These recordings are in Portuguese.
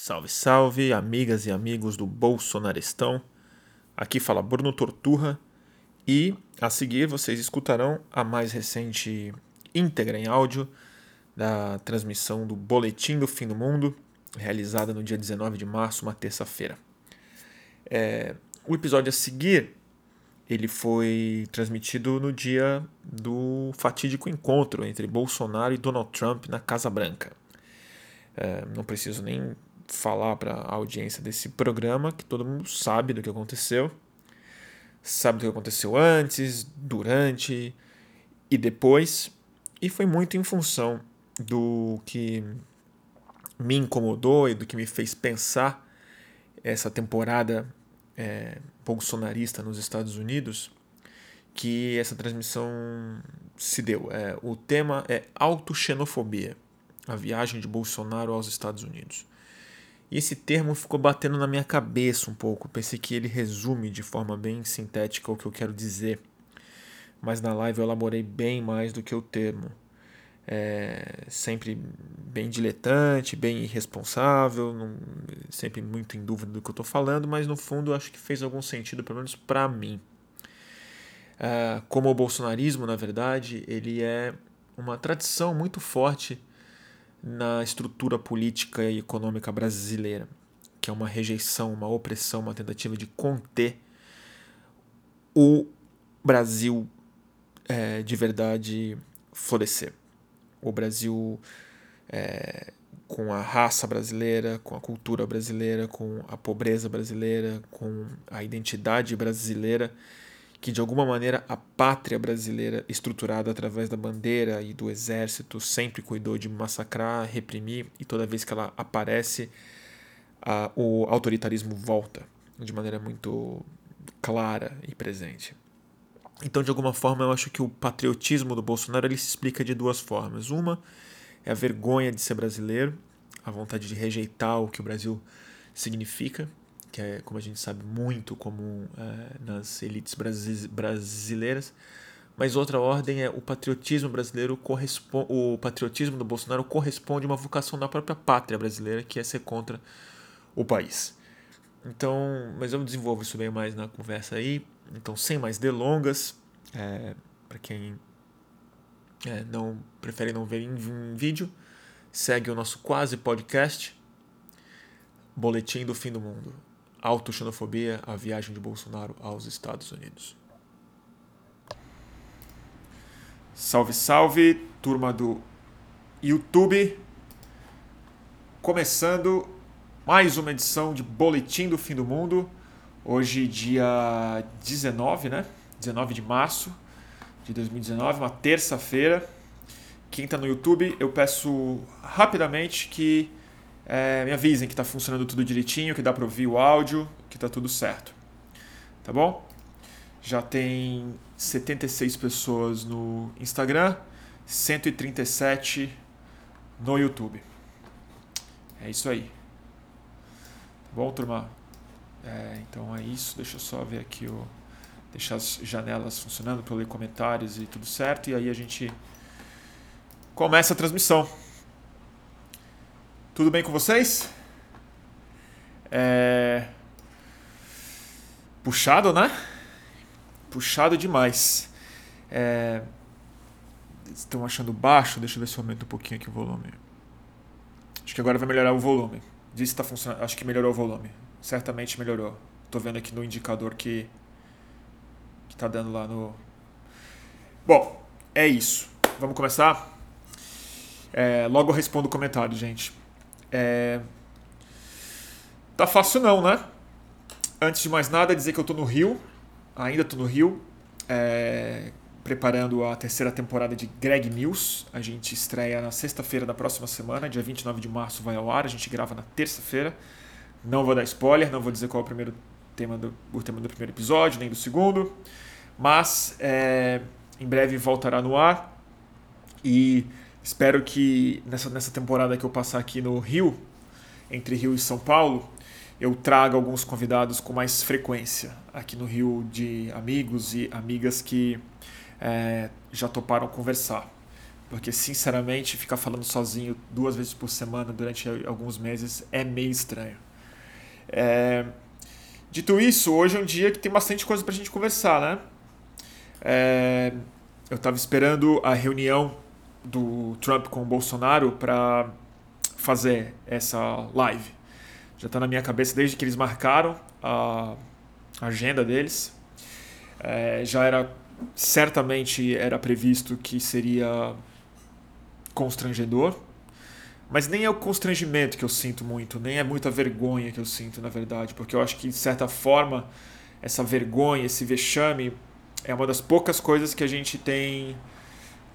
Salve, salve, amigas e amigos do Bolsonaristão. Aqui fala Bruno Torturra e a seguir vocês escutarão a mais recente íntegra em áudio da transmissão do Boletim do Fim do Mundo, realizada no dia 19 de março, uma terça-feira. É, o episódio a seguir ele foi transmitido no dia do fatídico encontro entre Bolsonaro e Donald Trump na Casa Branca. É, não preciso nem falar para a audiência desse programa, que todo mundo sabe do que aconteceu. Sabe do que aconteceu antes, durante e depois. E foi muito em função do que me incomodou e do que me fez pensar essa temporada é, bolsonarista nos Estados Unidos que essa transmissão se deu. É, o tema é autoxenofobia, a viagem de Bolsonaro aos Estados Unidos. E esse termo ficou batendo na minha cabeça um pouco. Pensei que ele resume de forma bem sintética o que eu quero dizer. Mas na live eu elaborei bem mais do que o termo. É sempre bem diletante, bem irresponsável, não, sempre muito em dúvida do que eu estou falando, mas no fundo acho que fez algum sentido, pelo menos para mim. É, como o bolsonarismo, na verdade, ele é uma tradição muito forte na estrutura política e econômica brasileira, que é uma rejeição, uma opressão, uma tentativa de conter o Brasil é, de verdade florescer. O Brasil é, com a raça brasileira, com a cultura brasileira, com a pobreza brasileira, com a identidade brasileira que de alguma maneira a pátria brasileira, estruturada através da bandeira e do exército, sempre cuidou de massacrar, reprimir, e toda vez que ela aparece, a, o autoritarismo volta de maneira muito clara e presente. Então, de alguma forma, eu acho que o patriotismo do Bolsonaro ele se explica de duas formas. Uma é a vergonha de ser brasileiro, a vontade de rejeitar o que o Brasil significa, que é, como a gente sabe, muito comum é, nas elites brasileiras. Mas outra ordem é o patriotismo brasileiro corresponde, o patriotismo do Bolsonaro corresponde a uma vocação da própria pátria brasileira, que é ser contra o país. Então, mas eu desenvolvo isso bem mais na conversa aí. Então, sem mais delongas, é, para quem é, não prefere não ver em, em vídeo, segue o nosso quase podcast, Boletim do Fim do Mundo. Autoxenofobia, a viagem de Bolsonaro aos Estados Unidos. Salve, salve, turma do YouTube. Começando mais uma edição de Boletim do Fim do Mundo. Hoje, dia 19, né? 19 de março de 2019, uma terça-feira. Quem está no YouTube, eu peço rapidamente que é, me avisem que está funcionando tudo direitinho, que dá para ouvir o áudio, que está tudo certo. Tá bom? Já tem 76 pessoas no Instagram, 137 no YouTube. É isso aí. Tá bom, turma? É, então é isso. Deixa eu só ver aqui o. Deixar as janelas funcionando para ler comentários e tudo certo. E aí a gente começa a transmissão. Tudo bem com vocês? É... Puxado, né? Puxado demais. É... Estão achando baixo? Deixa eu ver se eu aumento um pouquinho aqui o volume. Acho que agora vai melhorar o volume. Diz que está funcionando. Acho que melhorou o volume. Certamente melhorou. Estou vendo aqui no indicador que que tá dando lá no. Bom, é isso. Vamos começar. É, logo eu respondo o comentário, gente. É... Tá fácil não, né? Antes de mais nada, dizer que eu tô no Rio, ainda tô no Rio, é... preparando a terceira temporada de Greg News. A gente estreia na sexta-feira da próxima semana, dia 29 de março vai ao ar, a gente grava na terça-feira. Não vou dar spoiler, não vou dizer qual é o primeiro tema do, o tema do primeiro episódio, nem do segundo, mas é... em breve voltará no ar e Espero que nessa, nessa temporada que eu passar aqui no Rio, entre Rio e São Paulo, eu traga alguns convidados com mais frequência aqui no Rio de amigos e amigas que é, já toparam conversar. porque sinceramente ficar falando sozinho duas vezes por semana durante alguns meses é meio estranho. É... Dito isso, hoje é um dia que tem bastante coisa para a gente conversar, né? É... Eu estava esperando a reunião do Trump com o Bolsonaro para fazer essa live. Já está na minha cabeça desde que eles marcaram a agenda deles. É, já era certamente era previsto que seria constrangedor, mas nem é o constrangimento que eu sinto muito, nem é muita vergonha que eu sinto, na verdade, porque eu acho que de certa forma essa vergonha, esse vexame é uma das poucas coisas que a gente tem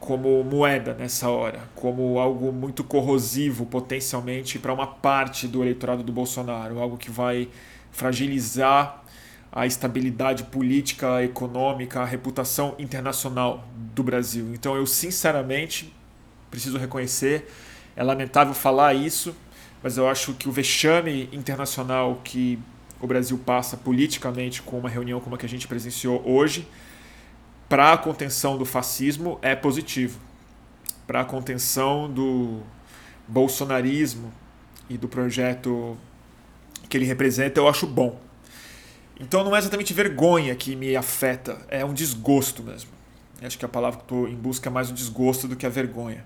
como moeda nessa hora, como algo muito corrosivo potencialmente para uma parte do eleitorado do Bolsonaro, algo que vai fragilizar a estabilidade política, econômica, a reputação internacional do Brasil. Então eu sinceramente preciso reconhecer, é lamentável falar isso, mas eu acho que o vexame internacional que o Brasil passa politicamente com uma reunião como a que a gente presenciou hoje, para a contenção do fascismo é positivo. Para a contenção do bolsonarismo e do projeto que ele representa, eu acho bom. Então não é exatamente vergonha que me afeta, é um desgosto mesmo. acho que a palavra que estou em busca é mais o desgosto do que a vergonha.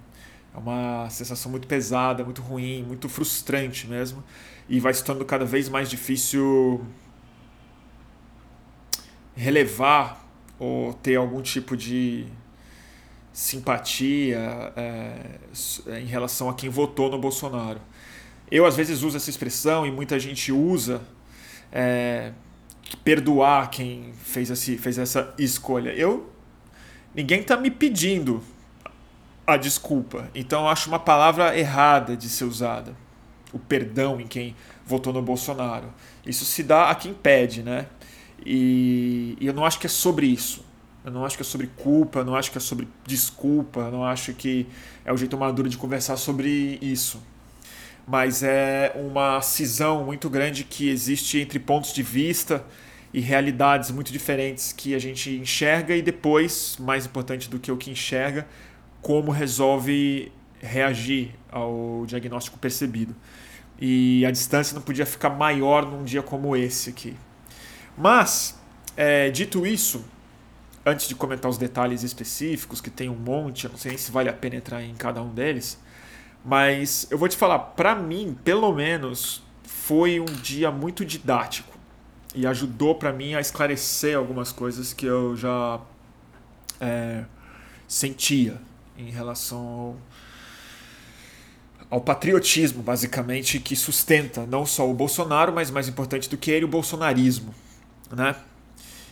É uma sensação muito pesada, muito ruim, muito frustrante mesmo. E vai se tornando cada vez mais difícil relevar ou ter algum tipo de simpatia é, em relação a quem votou no Bolsonaro. Eu às vezes uso essa expressão e muita gente usa é, perdoar quem fez, esse, fez essa escolha. Eu ninguém está me pedindo a desculpa, então eu acho uma palavra errada de ser usada. O perdão em quem votou no Bolsonaro. Isso se dá a quem pede, né? E, e eu não acho que é sobre isso. Eu não acho que é sobre culpa, eu não acho que é sobre desculpa, eu não acho que é o jeito maduro de conversar sobre isso. Mas é uma cisão muito grande que existe entre pontos de vista e realidades muito diferentes que a gente enxerga e depois, mais importante do que o que enxerga, como resolve reagir ao diagnóstico percebido. E a distância não podia ficar maior num dia como esse aqui. Mas, é, dito isso, antes de comentar os detalhes específicos, que tem um monte, eu não sei nem se vale a pena entrar em cada um deles, mas eu vou te falar, para mim, pelo menos, foi um dia muito didático. E ajudou para mim a esclarecer algumas coisas que eu já é, sentia em relação ao ao patriotismo, basicamente, que sustenta não só o Bolsonaro, mas mais importante do que ele, o bolsonarismo, né?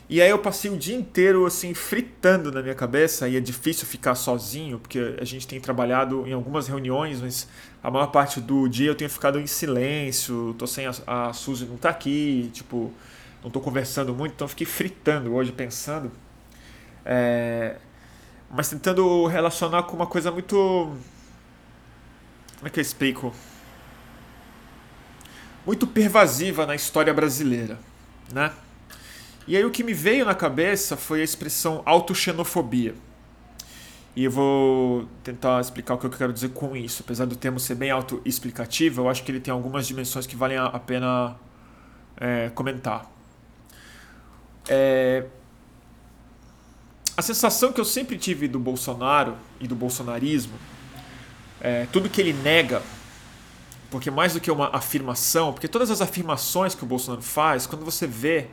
E aí eu passei o dia inteiro assim fritando na minha cabeça e é difícil ficar sozinho, porque a gente tem trabalhado em algumas reuniões, mas a maior parte do dia eu tenho ficado em silêncio, tô sem a, a Suzy não tá aqui, tipo, não tô conversando muito, então fiquei fritando hoje pensando. É, mas tentando relacionar com uma coisa muito como é que eu explico? Muito pervasiva na história brasileira, né? E aí o que me veio na cabeça foi a expressão autoxenofobia. E eu vou tentar explicar o que eu quero dizer com isso. Apesar do termo ser bem autoexplicativo, eu acho que ele tem algumas dimensões que valem a pena é, comentar. É... A sensação que eu sempre tive do Bolsonaro e do bolsonarismo é, tudo que ele nega, porque mais do que uma afirmação, porque todas as afirmações que o Bolsonaro faz, quando você vê,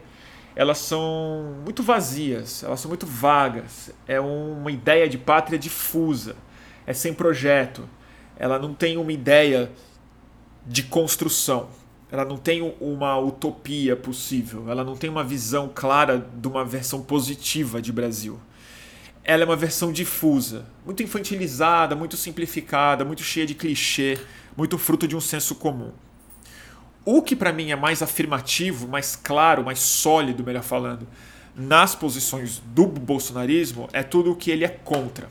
elas são muito vazias, elas são muito vagas. É uma ideia de pátria difusa, é sem projeto, ela não tem uma ideia de construção, ela não tem uma utopia possível, ela não tem uma visão clara de uma versão positiva de Brasil. Ela é uma versão difusa, muito infantilizada, muito simplificada, muito cheia de clichê, muito fruto de um senso comum. O que para mim é mais afirmativo, mais claro, mais sólido, melhor falando, nas posições do bolsonarismo é tudo o que ele é contra.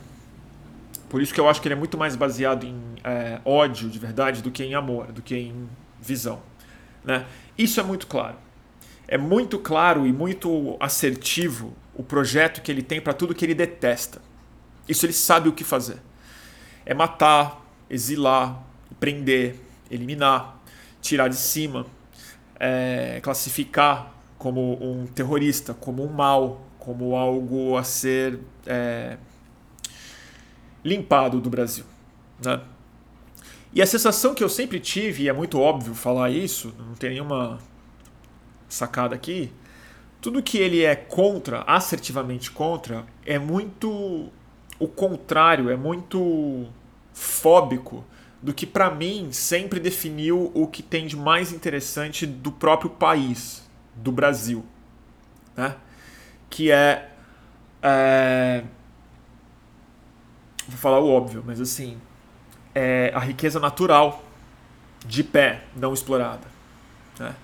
Por isso que eu acho que ele é muito mais baseado em é, ódio de verdade do que em amor, do que em visão. Né? Isso é muito claro. É muito claro e muito assertivo o projeto que ele tem para tudo que ele detesta. Isso ele sabe o que fazer. é matar, exilar, prender, eliminar, tirar de cima, é, classificar como um terrorista, como um mal, como algo a ser é, limpado do Brasil. Né? E a sensação que eu sempre tive, e é muito óbvio falar isso, não tem nenhuma sacada aqui, tudo que ele é contra, assertivamente contra, é muito o contrário, é muito fóbico do que para mim sempre definiu o que tem de mais interessante do próprio país, do Brasil, né? Que é, é vou falar o óbvio, mas assim, é a riqueza natural de pé não explorada. Né?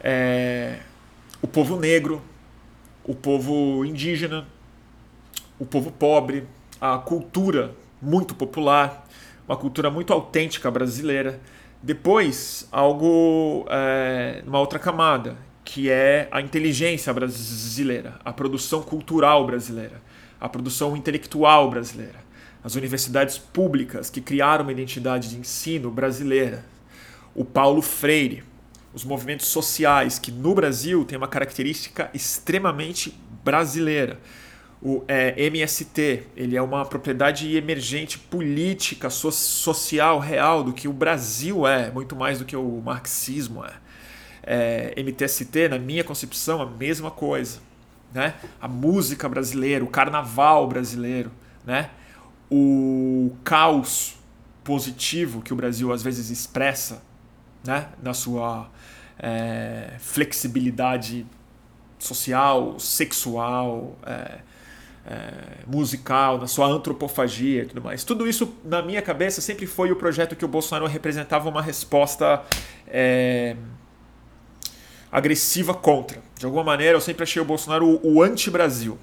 É o povo negro, o povo indígena, o povo pobre, a cultura muito popular, uma cultura muito autêntica brasileira. Depois, algo é, numa outra camada, que é a inteligência brasileira, a produção cultural brasileira, a produção intelectual brasileira as universidades públicas que criaram uma identidade de ensino brasileira, o Paulo Freire, os movimentos sociais que no Brasil tem uma característica extremamente brasileira. O é, MST, ele é uma propriedade emergente política, so social, real do que o Brasil é, muito mais do que o marxismo é. é. MTST, na minha concepção, a mesma coisa. Né? A música brasileira, o carnaval brasileiro, né? o caos positivo que o Brasil às vezes expressa né, na sua é, flexibilidade social, sexual, é, é, musical, na sua antropofagia e tudo mais. Tudo isso, na minha cabeça, sempre foi o projeto que o Bolsonaro representava uma resposta é, agressiva contra. De alguma maneira, eu sempre achei o Bolsonaro o, o anti-Brasil.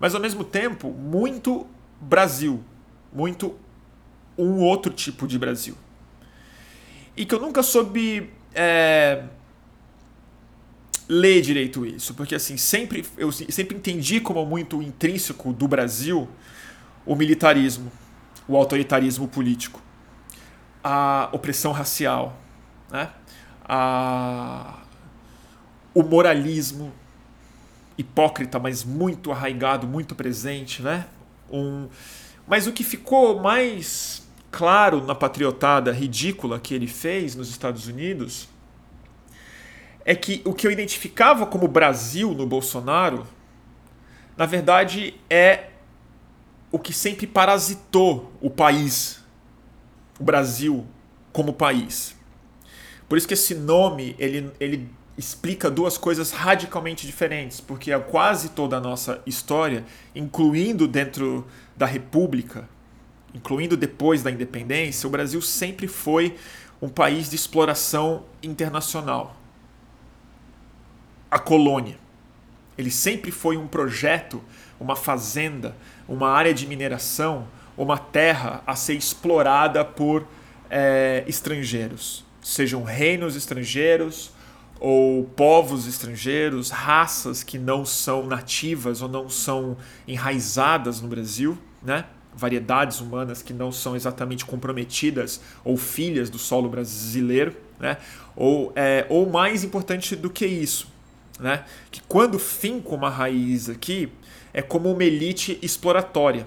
Mas, ao mesmo tempo, muito Brasil, muito um outro tipo de Brasil. E que eu nunca soube é, ler direito isso, porque assim, sempre eu sempre entendi como muito intrínseco do Brasil o militarismo, o autoritarismo político, a opressão racial, né? a, o moralismo hipócrita, mas muito arraigado, muito presente, né? um. Mas o que ficou mais claro na patriotada ridícula que ele fez nos Estados Unidos é que o que eu identificava como Brasil no Bolsonaro, na verdade, é o que sempre parasitou o país, o Brasil como país. Por isso que esse nome ele, ele explica duas coisas radicalmente diferentes, porque é quase toda a nossa história, incluindo dentro da República, incluindo depois da independência, o Brasil sempre foi um país de exploração internacional. A colônia. Ele sempre foi um projeto, uma fazenda, uma área de mineração, uma terra a ser explorada por é, estrangeiros, sejam reinos estrangeiros ou povos estrangeiros, raças que não são nativas ou não são enraizadas no Brasil, né? variedades humanas que não são exatamente comprometidas ou filhas do solo brasileiro, né? ou, é, ou mais importante do que isso, né? que quando finca uma raiz aqui, é como uma elite exploratória,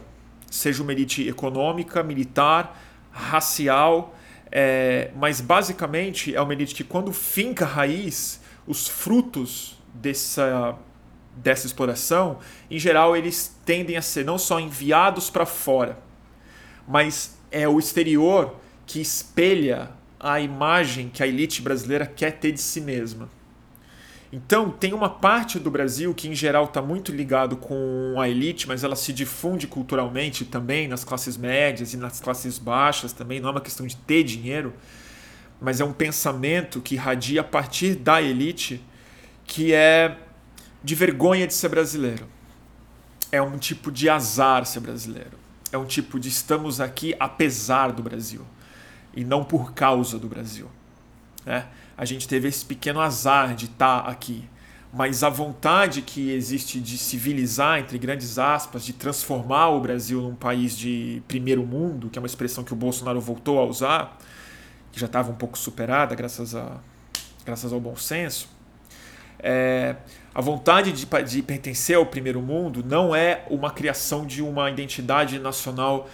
seja uma elite econômica, militar, racial, é, mas basicamente é uma elite que, quando finca raiz, os frutos dessa, dessa exploração, em geral, eles tendem a ser não só enviados para fora, mas é o exterior que espelha a imagem que a elite brasileira quer ter de si mesma. Então, tem uma parte do Brasil que, em geral, está muito ligado com a elite, mas ela se difunde culturalmente também nas classes médias e nas classes baixas também. Não é uma questão de ter dinheiro, mas é um pensamento que irradia a partir da elite, que é de vergonha de ser brasileiro. É um tipo de azar ser brasileiro. É um tipo de estamos aqui apesar do Brasil e não por causa do Brasil. Né? A gente teve esse pequeno azar de estar tá aqui. mas a vontade que existe de civilizar, entre grandes aspas, de transformar o Brasil num país de primeiro mundo, que é uma expressão que o Bolsonaro voltou a usar, que já estava um pouco superada graças, a, graças ao bom senso, é, a vontade de, de pertencer ao primeiro mundo não é uma criação de uma identidade nacional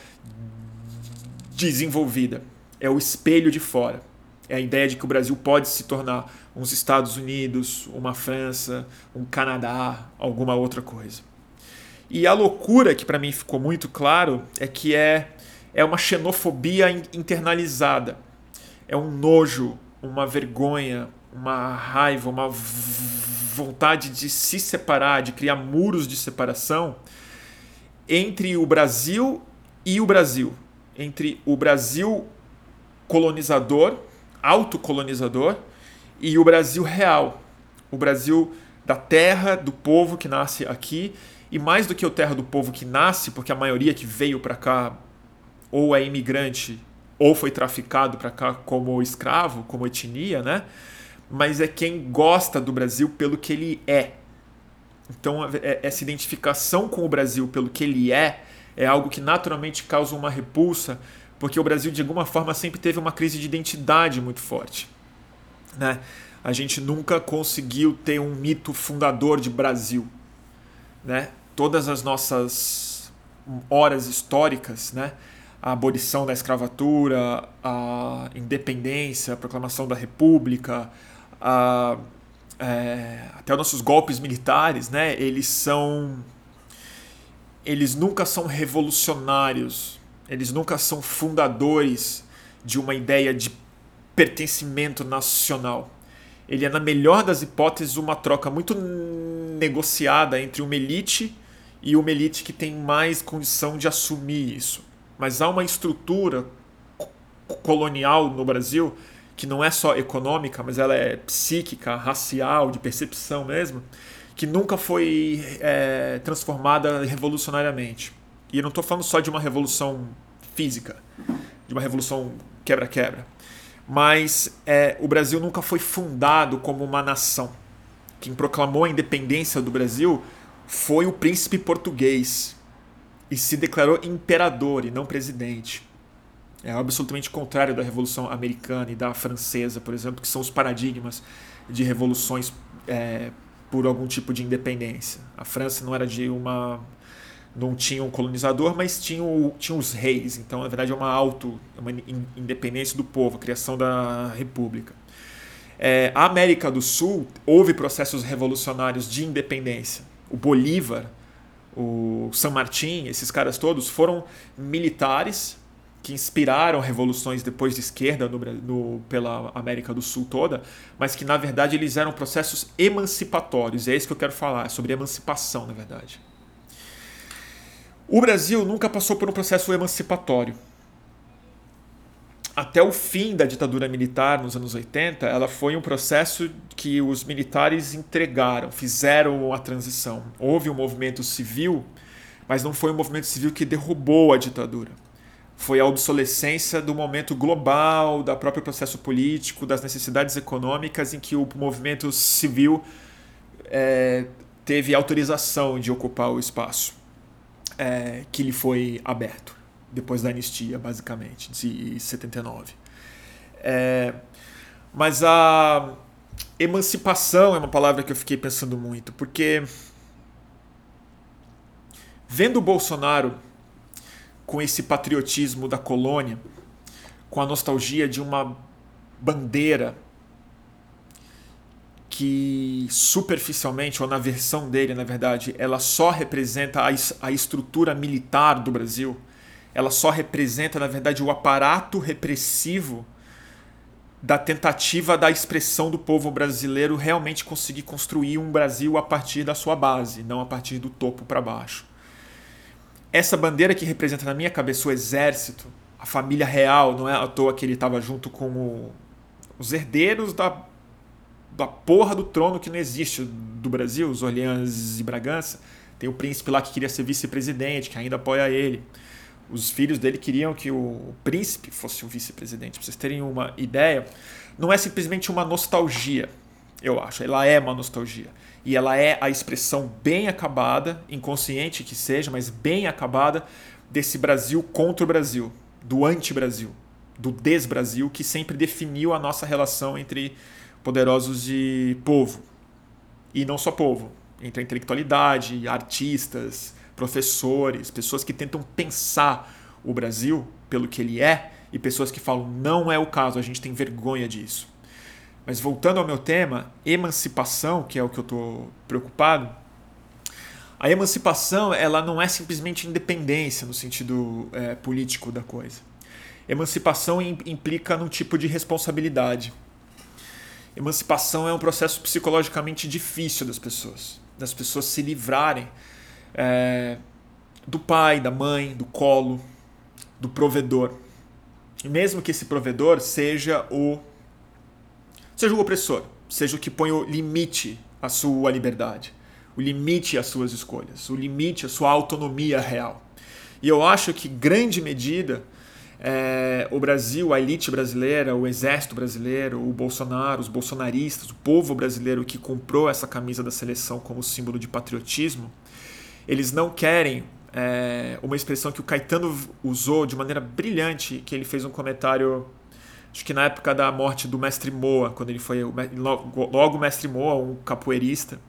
desenvolvida, é o espelho de fora. É a ideia de que o Brasil pode se tornar uns Estados Unidos, uma França, um Canadá, alguma outra coisa. E a loucura que para mim ficou muito claro é que é, é uma xenofobia internalizada. É um nojo, uma vergonha, uma raiva, uma vontade de se separar, de criar muros de separação entre o Brasil e o Brasil. Entre o Brasil colonizador autocolonizador e o Brasil real, o Brasil da terra, do povo que nasce aqui, e mais do que o terra do povo que nasce, porque a maioria que veio para cá ou é imigrante ou foi traficado para cá como escravo, como etnia, né? Mas é quem gosta do Brasil pelo que ele é. Então, é, essa identificação com o Brasil pelo que ele é é algo que naturalmente causa uma repulsa porque o Brasil de alguma forma sempre teve uma crise de identidade muito forte. Né? A gente nunca conseguiu ter um mito fundador de Brasil. Né? Todas as nossas horas históricas, né? a abolição da escravatura, a independência, a proclamação da república, a, é, até os nossos golpes militares, né? eles são eles nunca são revolucionários eles nunca são fundadores de uma ideia de pertencimento nacional. Ele é, na melhor das hipóteses, uma troca muito negociada entre uma elite e uma elite que tem mais condição de assumir isso. Mas há uma estrutura colonial no Brasil que não é só econômica, mas ela é psíquica, racial, de percepção mesmo, que nunca foi é, transformada revolucionariamente. E eu não estou falando só de uma revolução física, de uma revolução quebra-quebra. Mas é, o Brasil nunca foi fundado como uma nação. Quem proclamou a independência do Brasil foi o príncipe português e se declarou imperador e não presidente. É absolutamente contrário da Revolução Americana e da Francesa, por exemplo, que são os paradigmas de revoluções é, por algum tipo de independência. A França não era de uma não tinha um colonizador, mas tinha, o, tinha os reis. Então, na verdade, é uma auto, é uma independência do povo, a criação da república. É, a América do Sul houve processos revolucionários de independência. O Bolívar, o San Martín, esses caras todos foram militares que inspiraram revoluções depois de esquerda no, no, pela América do Sul toda, mas que na verdade eles eram processos emancipatórios. É isso que eu quero falar, é sobre emancipação, na verdade. O Brasil nunca passou por um processo emancipatório. Até o fim da ditadura militar, nos anos 80, ela foi um processo que os militares entregaram, fizeram a transição. Houve um movimento civil, mas não foi um movimento civil que derrubou a ditadura. Foi a obsolescência do momento global, do próprio processo político, das necessidades econômicas, em que o movimento civil é, teve autorização de ocupar o espaço é, que lhe foi aberto depois da anistia, basicamente, de 79. É, mas a emancipação é uma palavra que eu fiquei pensando muito, porque vendo o Bolsonaro com esse patriotismo da colônia, com a nostalgia de uma bandeira que superficialmente, ou na versão dele, na verdade, ela só representa a, a estrutura militar do Brasil, ela só representa, na verdade, o aparato repressivo da tentativa da expressão do povo brasileiro realmente conseguir construir um Brasil a partir da sua base, não a partir do topo para baixo. Essa bandeira que representa na minha cabeça o exército, a família real, não é à toa que ele estava junto com o, os herdeiros da da porra do trono que não existe do Brasil, os Orleans e Bragança. Tem o príncipe lá que queria ser vice-presidente, que ainda apoia ele. Os filhos dele queriam que o príncipe fosse o vice-presidente. Para vocês terem uma ideia, não é simplesmente uma nostalgia. eu acho. Ela é uma nostalgia. E ela é a expressão bem acabada, inconsciente que seja, mas bem acabada, desse Brasil contra o Brasil, do anti-Brasil, do des-Brasil, que sempre definiu a nossa relação entre poderosos e povo. E não só povo, entre a intelectualidade, artistas, professores, pessoas que tentam pensar o Brasil pelo que ele é e pessoas que falam não é o caso, a gente tem vergonha disso. Mas voltando ao meu tema, emancipação, que é o que eu estou preocupado, a emancipação ela não é simplesmente independência no sentido é, político da coisa. Emancipação implica num tipo de responsabilidade. Emancipação é um processo psicologicamente difícil das pessoas, das pessoas se livrarem é, do pai, da mãe, do colo, do provedor. E mesmo que esse provedor seja o seja o opressor, seja o que põe o limite à sua liberdade, o limite às suas escolhas, o limite à sua autonomia real. E eu acho que grande medida é, o Brasil, a elite brasileira, o exército brasileiro, o Bolsonaro, os bolsonaristas, o povo brasileiro que comprou essa camisa da seleção como símbolo de patriotismo, eles não querem é, uma expressão que o Caetano usou de maneira brilhante, que ele fez um comentário acho que na época da morte do mestre Moa, quando ele foi logo, o mestre Moa, um capoeirista,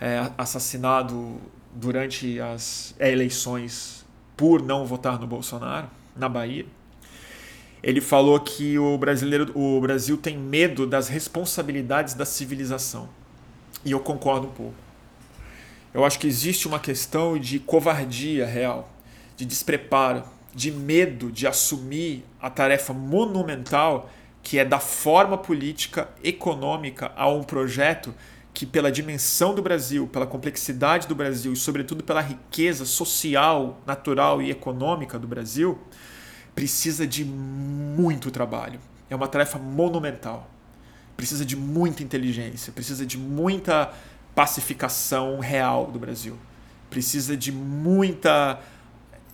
é, assassinado durante as eleições por não votar no Bolsonaro na Bahia. Ele falou que o brasileiro, o Brasil tem medo das responsabilidades da civilização. E eu concordo um pouco. Eu acho que existe uma questão de covardia real, de despreparo, de medo de assumir a tarefa monumental que é dar forma política, econômica a um projeto que, pela dimensão do Brasil, pela complexidade do Brasil e, sobretudo, pela riqueza social, natural e econômica do Brasil, precisa de muito trabalho. É uma tarefa monumental. Precisa de muita inteligência, precisa de muita pacificação real do Brasil. Precisa de muita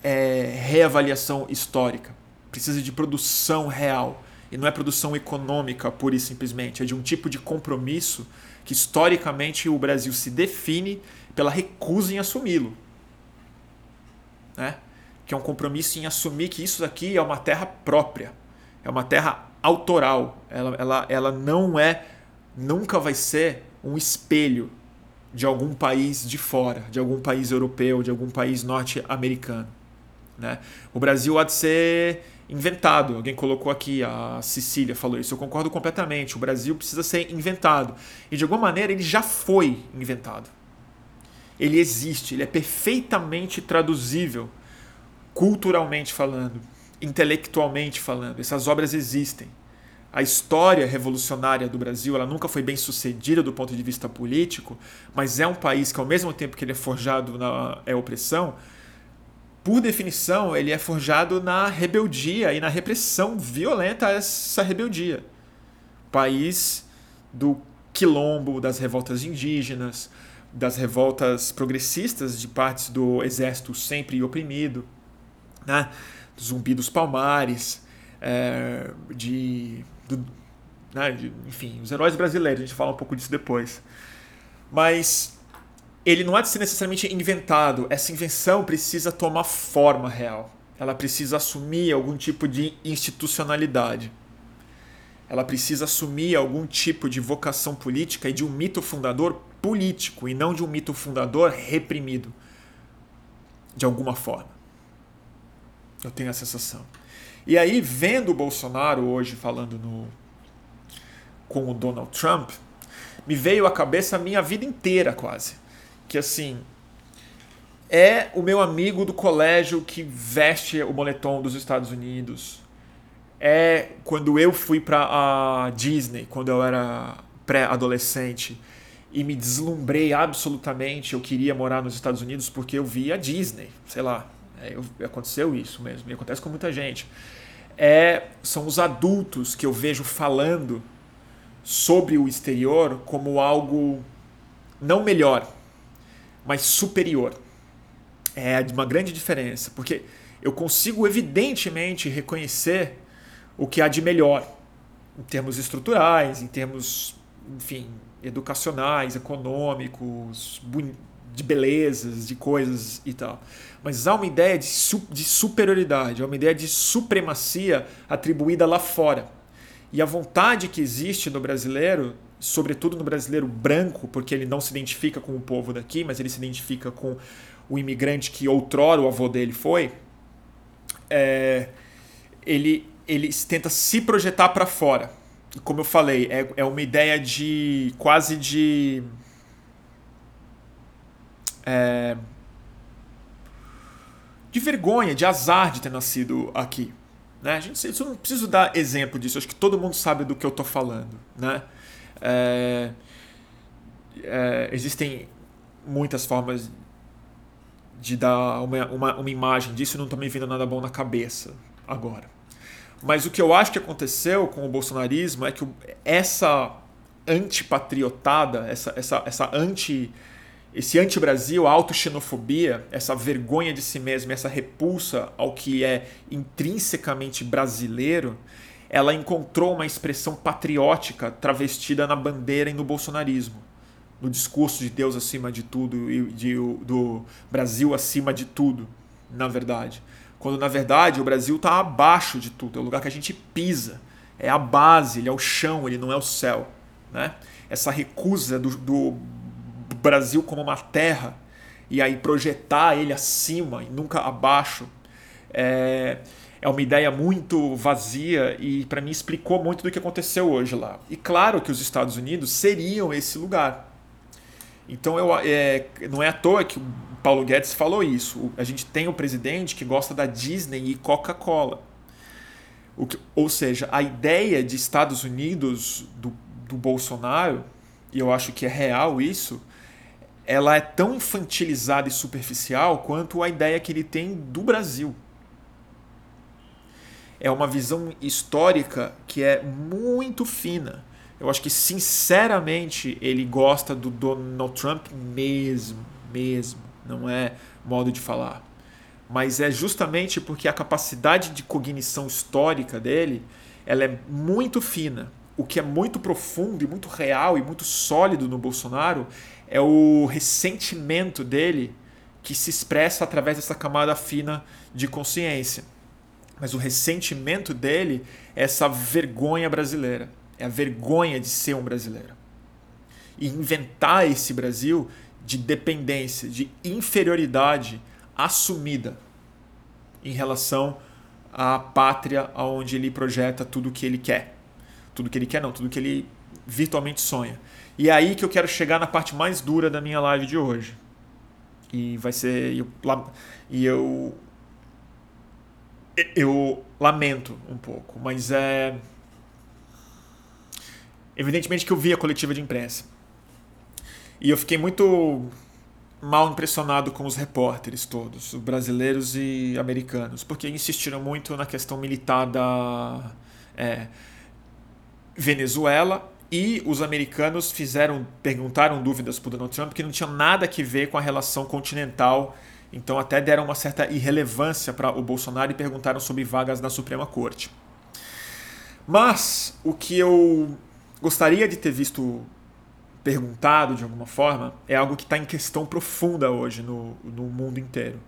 é, reavaliação histórica. Precisa de produção real. E não é produção econômica pura e simplesmente. É de um tipo de compromisso que historicamente o Brasil se define pela recusa em assumi-lo. Né? Que é um compromisso em assumir que isso aqui é uma terra própria. É uma terra autoral. Ela, ela, ela não é, nunca vai ser um espelho de algum país de fora, de algum país europeu, de algum país norte-americano. Né? O Brasil há de ser inventado. Alguém colocou aqui, a Cecília falou isso. Eu concordo completamente. O Brasil precisa ser inventado. E de alguma maneira ele já foi inventado. Ele existe, ele é perfeitamente traduzível, culturalmente falando, intelectualmente falando. Essas obras existem a história revolucionária do Brasil ela nunca foi bem sucedida do ponto de vista político, mas é um país que, ao mesmo tempo que ele é forjado na é opressão, por definição, ele é forjado na rebeldia e na repressão violenta a essa rebeldia. País do quilombo, das revoltas indígenas, das revoltas progressistas de partes do exército sempre oprimido, né? Zumbi dos Palmares, é, de do, né, de, enfim, os heróis brasileiros, a gente fala um pouco disso depois. Mas ele não há de ser necessariamente inventado, essa invenção precisa tomar forma real. Ela precisa assumir algum tipo de institucionalidade. Ela precisa assumir algum tipo de vocação política e de um mito fundador político e não de um mito fundador reprimido de alguma forma. Eu tenho a sensação. E aí, vendo o Bolsonaro hoje falando no, com o Donald Trump, me veio à cabeça a minha vida inteira quase. Que assim, é o meu amigo do colégio que veste o moletom dos Estados Unidos. É quando eu fui para a Disney, quando eu era pré-adolescente e me deslumbrei absolutamente, eu queria morar nos Estados Unidos porque eu vi a Disney, sei lá, é, aconteceu isso mesmo, e acontece com muita gente. É, são os adultos que eu vejo falando sobre o exterior como algo não melhor, mas superior. É uma grande diferença, porque eu consigo evidentemente reconhecer o que há de melhor em termos estruturais, em termos enfim, educacionais, econômicos, de belezas, de coisas e tal. Mas há uma ideia de, de superioridade, há uma ideia de supremacia atribuída lá fora. E a vontade que existe no brasileiro, sobretudo no brasileiro branco, porque ele não se identifica com o povo daqui, mas ele se identifica com o imigrante que outrora o avô dele foi, é, ele, ele tenta se projetar para fora. E como eu falei, é, é uma ideia de quase de. É, de vergonha, de azar de ter nascido aqui. Né? A gente, eu não preciso dar exemplo disso, acho que todo mundo sabe do que eu estou falando. Né? É, é, existem muitas formas de dar uma, uma, uma imagem disso, não estou me vindo nada bom na cabeça agora. Mas o que eu acho que aconteceu com o bolsonarismo é que essa antipatriotada, essa, essa, essa anti esse anti-Brasil, a autoxenofobia, essa vergonha de si mesmo, essa repulsa ao que é intrinsecamente brasileiro, ela encontrou uma expressão patriótica travestida na bandeira e no bolsonarismo. No discurso de Deus acima de tudo e de, do Brasil acima de tudo, na verdade. Quando na verdade o Brasil está abaixo de tudo, é o lugar que a gente pisa, é a base, ele é o chão, ele não é o céu. Né? Essa recusa do, do Brasil como uma terra e aí projetar ele acima e nunca abaixo é, é uma ideia muito vazia e para mim explicou muito do que aconteceu hoje lá. E claro que os Estados Unidos seriam esse lugar. Então eu, é, não é à toa que o Paulo Guedes falou isso. A gente tem um presidente que gosta da Disney e Coca-Cola. Ou seja, a ideia de Estados Unidos do, do Bolsonaro, e eu acho que é real isso, ela é tão infantilizada e superficial quanto a ideia que ele tem do Brasil. É uma visão histórica que é muito fina. Eu acho que, sinceramente, ele gosta do Donald Trump mesmo, mesmo. Não é modo de falar. Mas é justamente porque a capacidade de cognição histórica dele ela é muito fina. O que é muito profundo e muito real e muito sólido no Bolsonaro é o ressentimento dele que se expressa através dessa camada fina de consciência. Mas o ressentimento dele é essa vergonha brasileira, é a vergonha de ser um brasileiro. E inventar esse Brasil de dependência, de inferioridade assumida em relação à pátria onde ele projeta tudo o que ele quer. Tudo que ele quer não, tudo que ele virtualmente sonha. E é aí que eu quero chegar na parte mais dura da minha live de hoje. E vai ser. Eu, e eu. Eu lamento um pouco, mas é. Evidentemente que eu vi a coletiva de imprensa. E eu fiquei muito mal impressionado com os repórteres todos, brasileiros e americanos, porque insistiram muito na questão militar da é, Venezuela e os americanos fizeram, perguntaram dúvidas para o Donald Trump que não tinham nada a ver com a relação continental. Então até deram uma certa irrelevância para o Bolsonaro e perguntaram sobre vagas na Suprema Corte. Mas o que eu gostaria de ter visto perguntado de alguma forma é algo que está em questão profunda hoje no, no mundo inteiro.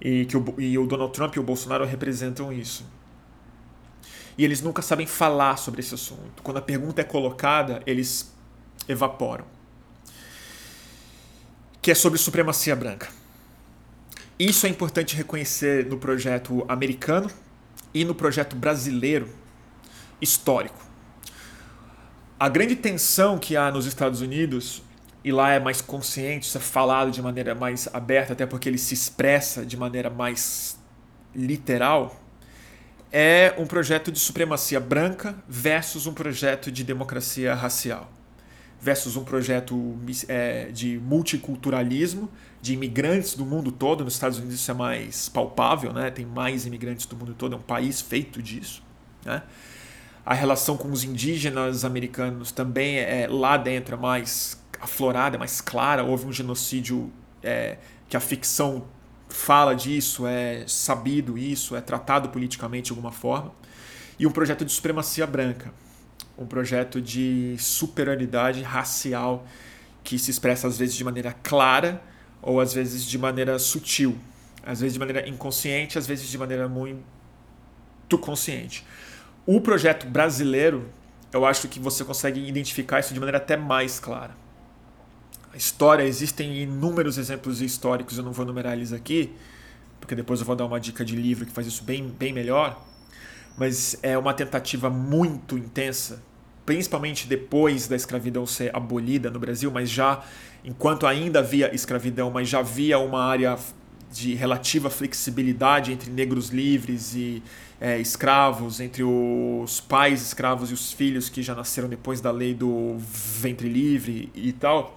E que o, e o Donald Trump e o Bolsonaro representam isso e eles nunca sabem falar sobre esse assunto. Quando a pergunta é colocada, eles evaporam. Que é sobre supremacia branca. Isso é importante reconhecer no projeto americano e no projeto brasileiro histórico. A grande tensão que há nos Estados Unidos, e lá é mais consciente, isso é falado de maneira mais aberta, até porque ele se expressa de maneira mais literal, é um projeto de supremacia branca versus um projeto de democracia racial, versus um projeto é, de multiculturalismo, de imigrantes do mundo todo. Nos Estados Unidos isso é mais palpável, né? tem mais imigrantes do mundo todo, é um país feito disso. Né? A relação com os indígenas americanos também é lá dentro é mais aflorada, é mais clara. Houve um genocídio é, que a ficção fala disso, é sabido isso, é tratado politicamente de alguma forma, e um projeto de supremacia branca. Um projeto de superioridade racial que se expressa às vezes de maneira clara ou às vezes de maneira sutil, às vezes de maneira inconsciente, às vezes de maneira muito consciente. O projeto brasileiro, eu acho que você consegue identificar isso de maneira até mais clara. A história, existem inúmeros exemplos históricos, eu não vou numerar eles aqui, porque depois eu vou dar uma dica de livro que faz isso bem, bem melhor. Mas é uma tentativa muito intensa, principalmente depois da escravidão ser abolida no Brasil, mas já enquanto ainda havia escravidão, mas já havia uma área de relativa flexibilidade entre negros livres e é, escravos, entre os pais escravos e os filhos que já nasceram depois da lei do ventre livre e tal,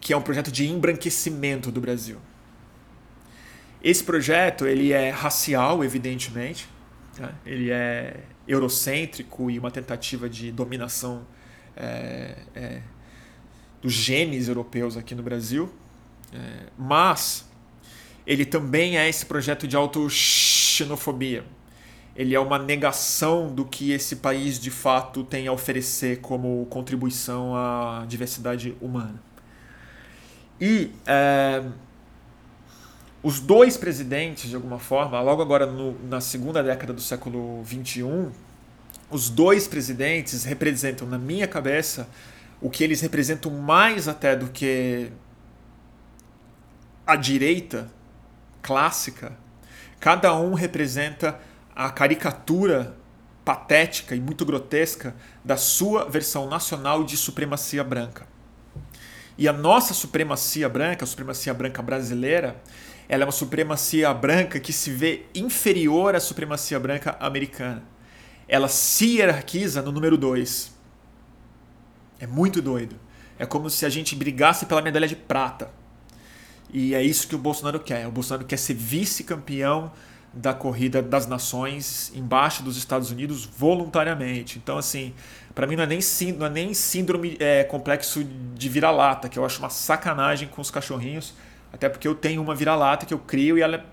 que é um projeto de embranquecimento do Brasil. Esse projeto ele é racial, evidentemente, né? ele é eurocêntrico e uma tentativa de dominação é, é, dos genes europeus aqui no Brasil, é, mas ele também é esse projeto de autoxenofobia. Ele é uma negação do que esse país de fato tem a oferecer como contribuição à diversidade humana. E é, os dois presidentes, de alguma forma, logo agora no, na segunda década do século XXI, os dois presidentes representam, na minha cabeça, o que eles representam mais até do que a direita clássica, cada um representa a caricatura patética e muito grotesca da sua versão nacional de supremacia branca. E a nossa supremacia branca, a supremacia branca brasileira, ela é uma supremacia branca que se vê inferior à supremacia branca americana. Ela se hierarquiza no número 2. É muito doido. É como se a gente brigasse pela medalha de prata. E é isso que o Bolsonaro quer. O Bolsonaro quer ser vice-campeão da corrida das nações embaixo dos Estados Unidos voluntariamente. Então, assim, para mim não é nem, não é nem síndrome é, complexo de vira-lata, que eu acho uma sacanagem com os cachorrinhos, até porque eu tenho uma vira-lata que eu crio e ela é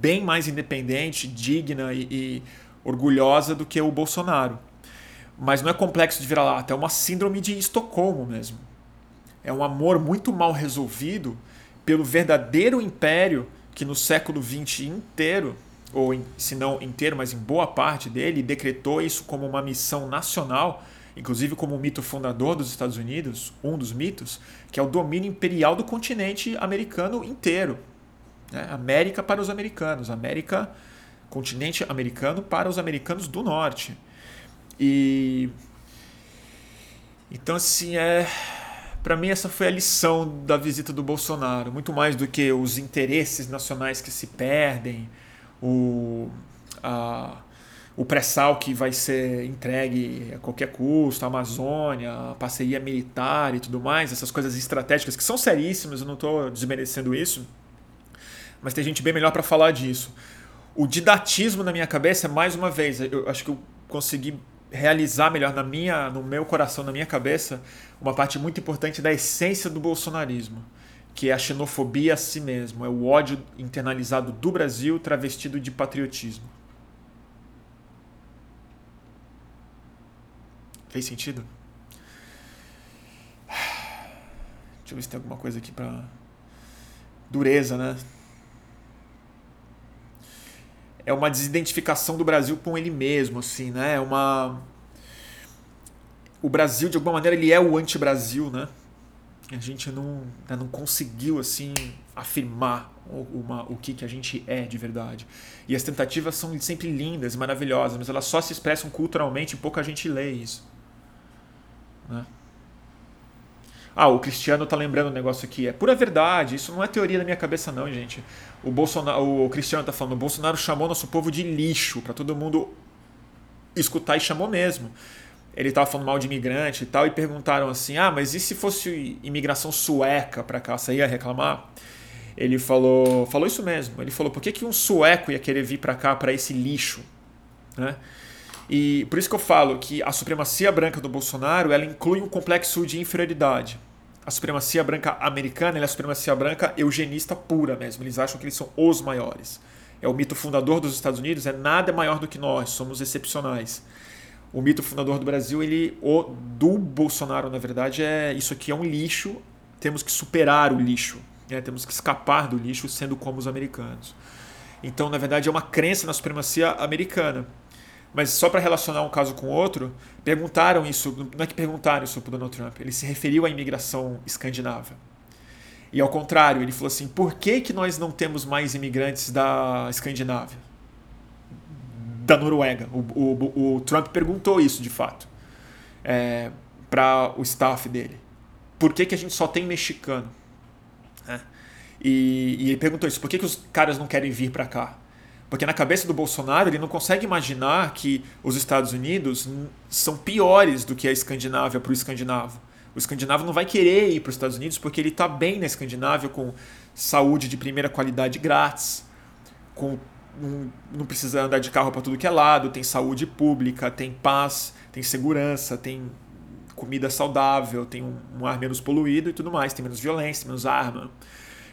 bem mais independente, digna e, e orgulhosa do que o Bolsonaro. Mas não é complexo de vira-lata, é uma síndrome de Estocolmo mesmo. É um amor muito mal resolvido pelo verdadeiro império que no século XX inteiro, ou em, se não inteiro, mas em boa parte dele, decretou isso como uma missão nacional, inclusive como o mito fundador dos Estados Unidos, um dos mitos, que é o domínio imperial do continente americano inteiro. Né? América para os americanos, América, continente americano para os americanos do norte. E então assim é para mim, essa foi a lição da visita do Bolsonaro. Muito mais do que os interesses nacionais que se perdem, o, a, o pré-sal que vai ser entregue a qualquer custo, a Amazônia, a parceria militar e tudo mais, essas coisas estratégicas que são seríssimas, eu não estou desmerecendo isso, mas tem gente bem melhor para falar disso. O didatismo na minha cabeça, mais uma vez, eu acho que eu consegui realizar melhor na minha, no meu coração, na minha cabeça, uma parte muito importante da essência do bolsonarismo, que é a xenofobia a si mesmo, é o ódio internalizado do Brasil travestido de patriotismo. Fez sentido? Deixa eu ver se tem alguma coisa aqui para dureza, né? é uma desidentificação do Brasil com ele mesmo, assim, né? É uma o Brasil de alguma maneira ele é o anti-Brasil, né? A gente não, né, não conseguiu assim afirmar uma, o que, que a gente é de verdade. E as tentativas são sempre lindas, maravilhosas, mas elas só se expressam culturalmente e pouca gente lê isso. Né? Ah, o Cristiano tá lembrando um negócio aqui. É pura verdade, isso não é teoria da minha cabeça, não, gente. O, Bolsonaro, o Cristiano tá falando, o Bolsonaro chamou nosso povo de lixo para todo mundo escutar e chamou mesmo. Ele tava falando mal de imigrante e tal, e perguntaram assim: ah, mas e se fosse imigração sueca para cá? Você ia reclamar? Ele falou, falou isso mesmo. Ele falou: por que, que um sueco ia querer vir para cá para esse lixo? Né? E por isso que eu falo que a supremacia branca do Bolsonaro ela inclui um complexo de inferioridade. A supremacia branca americana é a supremacia branca eugenista pura mesmo. Eles acham que eles são os maiores. É o mito fundador dos Estados Unidos, é nada maior do que nós, somos excepcionais. o mito fundador do Brasil, ele o do Bolsonaro, na verdade, é isso aqui é um lixo, temos que superar o lixo, né? temos que escapar do lixo sendo como os americanos. Então, na verdade, é uma crença na supremacia americana. Mas só para relacionar um caso com outro, perguntaram isso, não é que perguntaram isso para Donald Trump, ele se referiu à imigração escandinava. E ao contrário, ele falou assim: por que, que nós não temos mais imigrantes da Escandinávia? Da Noruega. O, o, o Trump perguntou isso de fato é, para o staff dele. Por que, que a gente só tem mexicano? É. E, e, ele perguntou isso: por que, que os caras não querem vir para cá? Porque na cabeça do Bolsonaro ele não consegue imaginar que os Estados Unidos são piores do que a Escandinávia para o escandinavo. O escandinavo não vai querer ir para os Estados Unidos porque ele está bem na Escandinávia com saúde de primeira qualidade grátis, com não precisa andar de carro para tudo que é lado, tem saúde pública, tem paz, tem segurança, tem comida saudável, tem um, um ar menos poluído e tudo mais, tem menos violência, menos arma.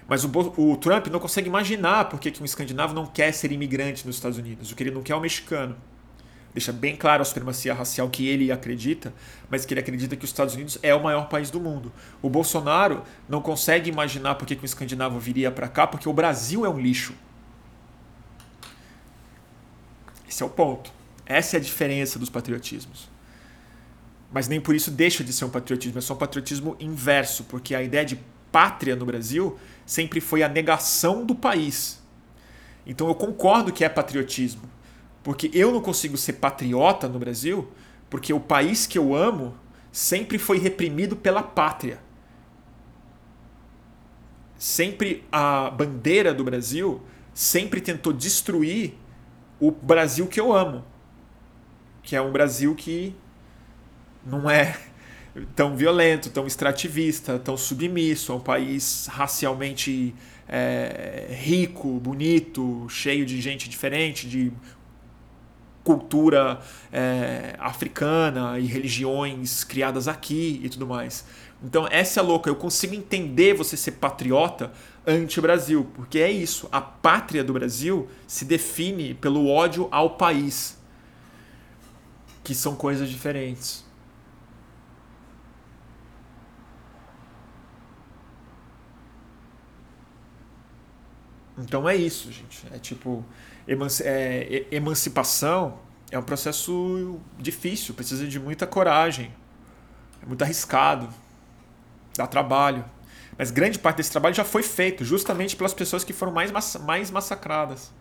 Mas o, o Trump não consegue imaginar por que, um escandinavo não quer ser imigrante nos Estados Unidos. O que ele não quer é um mexicano. Deixa bem claro a supremacia racial que ele acredita, mas que ele acredita que os Estados Unidos é o maior país do mundo. O Bolsonaro não consegue imaginar por que um escandinavo viria para cá, porque o Brasil é um lixo. Esse é o ponto. Essa é a diferença dos patriotismos. Mas nem por isso deixa de ser um patriotismo, é só um patriotismo inverso, porque a ideia de pátria no Brasil sempre foi a negação do país. Então eu concordo que é patriotismo, porque eu não consigo ser patriota no Brasil, porque o país que eu amo sempre foi reprimido pela pátria. Sempre a bandeira do Brasil sempre tentou destruir o Brasil que eu amo, que é um Brasil que não é tão violento, tão extrativista, tão submisso, é um país racialmente é, rico, bonito, cheio de gente diferente, de cultura é, africana e religiões criadas aqui e tudo mais. Então, essa é louca. Eu consigo entender você ser patriota anti-Brasil, porque é isso. A pátria do Brasil se define pelo ódio ao país, que são coisas diferentes. Então é isso, gente. É tipo, é, emancipação é um processo difícil, precisa de muita coragem, é muito arriscado, dá trabalho. Mas grande parte desse trabalho já foi feito, justamente pelas pessoas que foram mais, mais massacradas.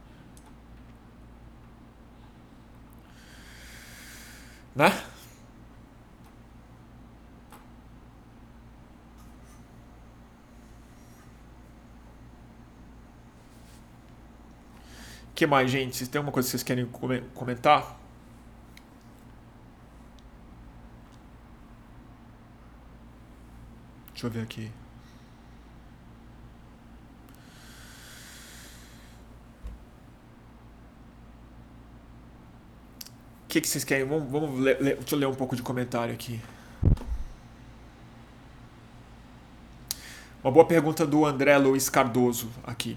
Né? Que mais, gente? Se tem alguma coisa que vocês querem comentar? Deixa eu ver aqui. O que, que vocês querem? Vamos, vamos ler, ler, deixa eu ler um pouco de comentário aqui. Uma boa pergunta do André Luiz Cardoso aqui.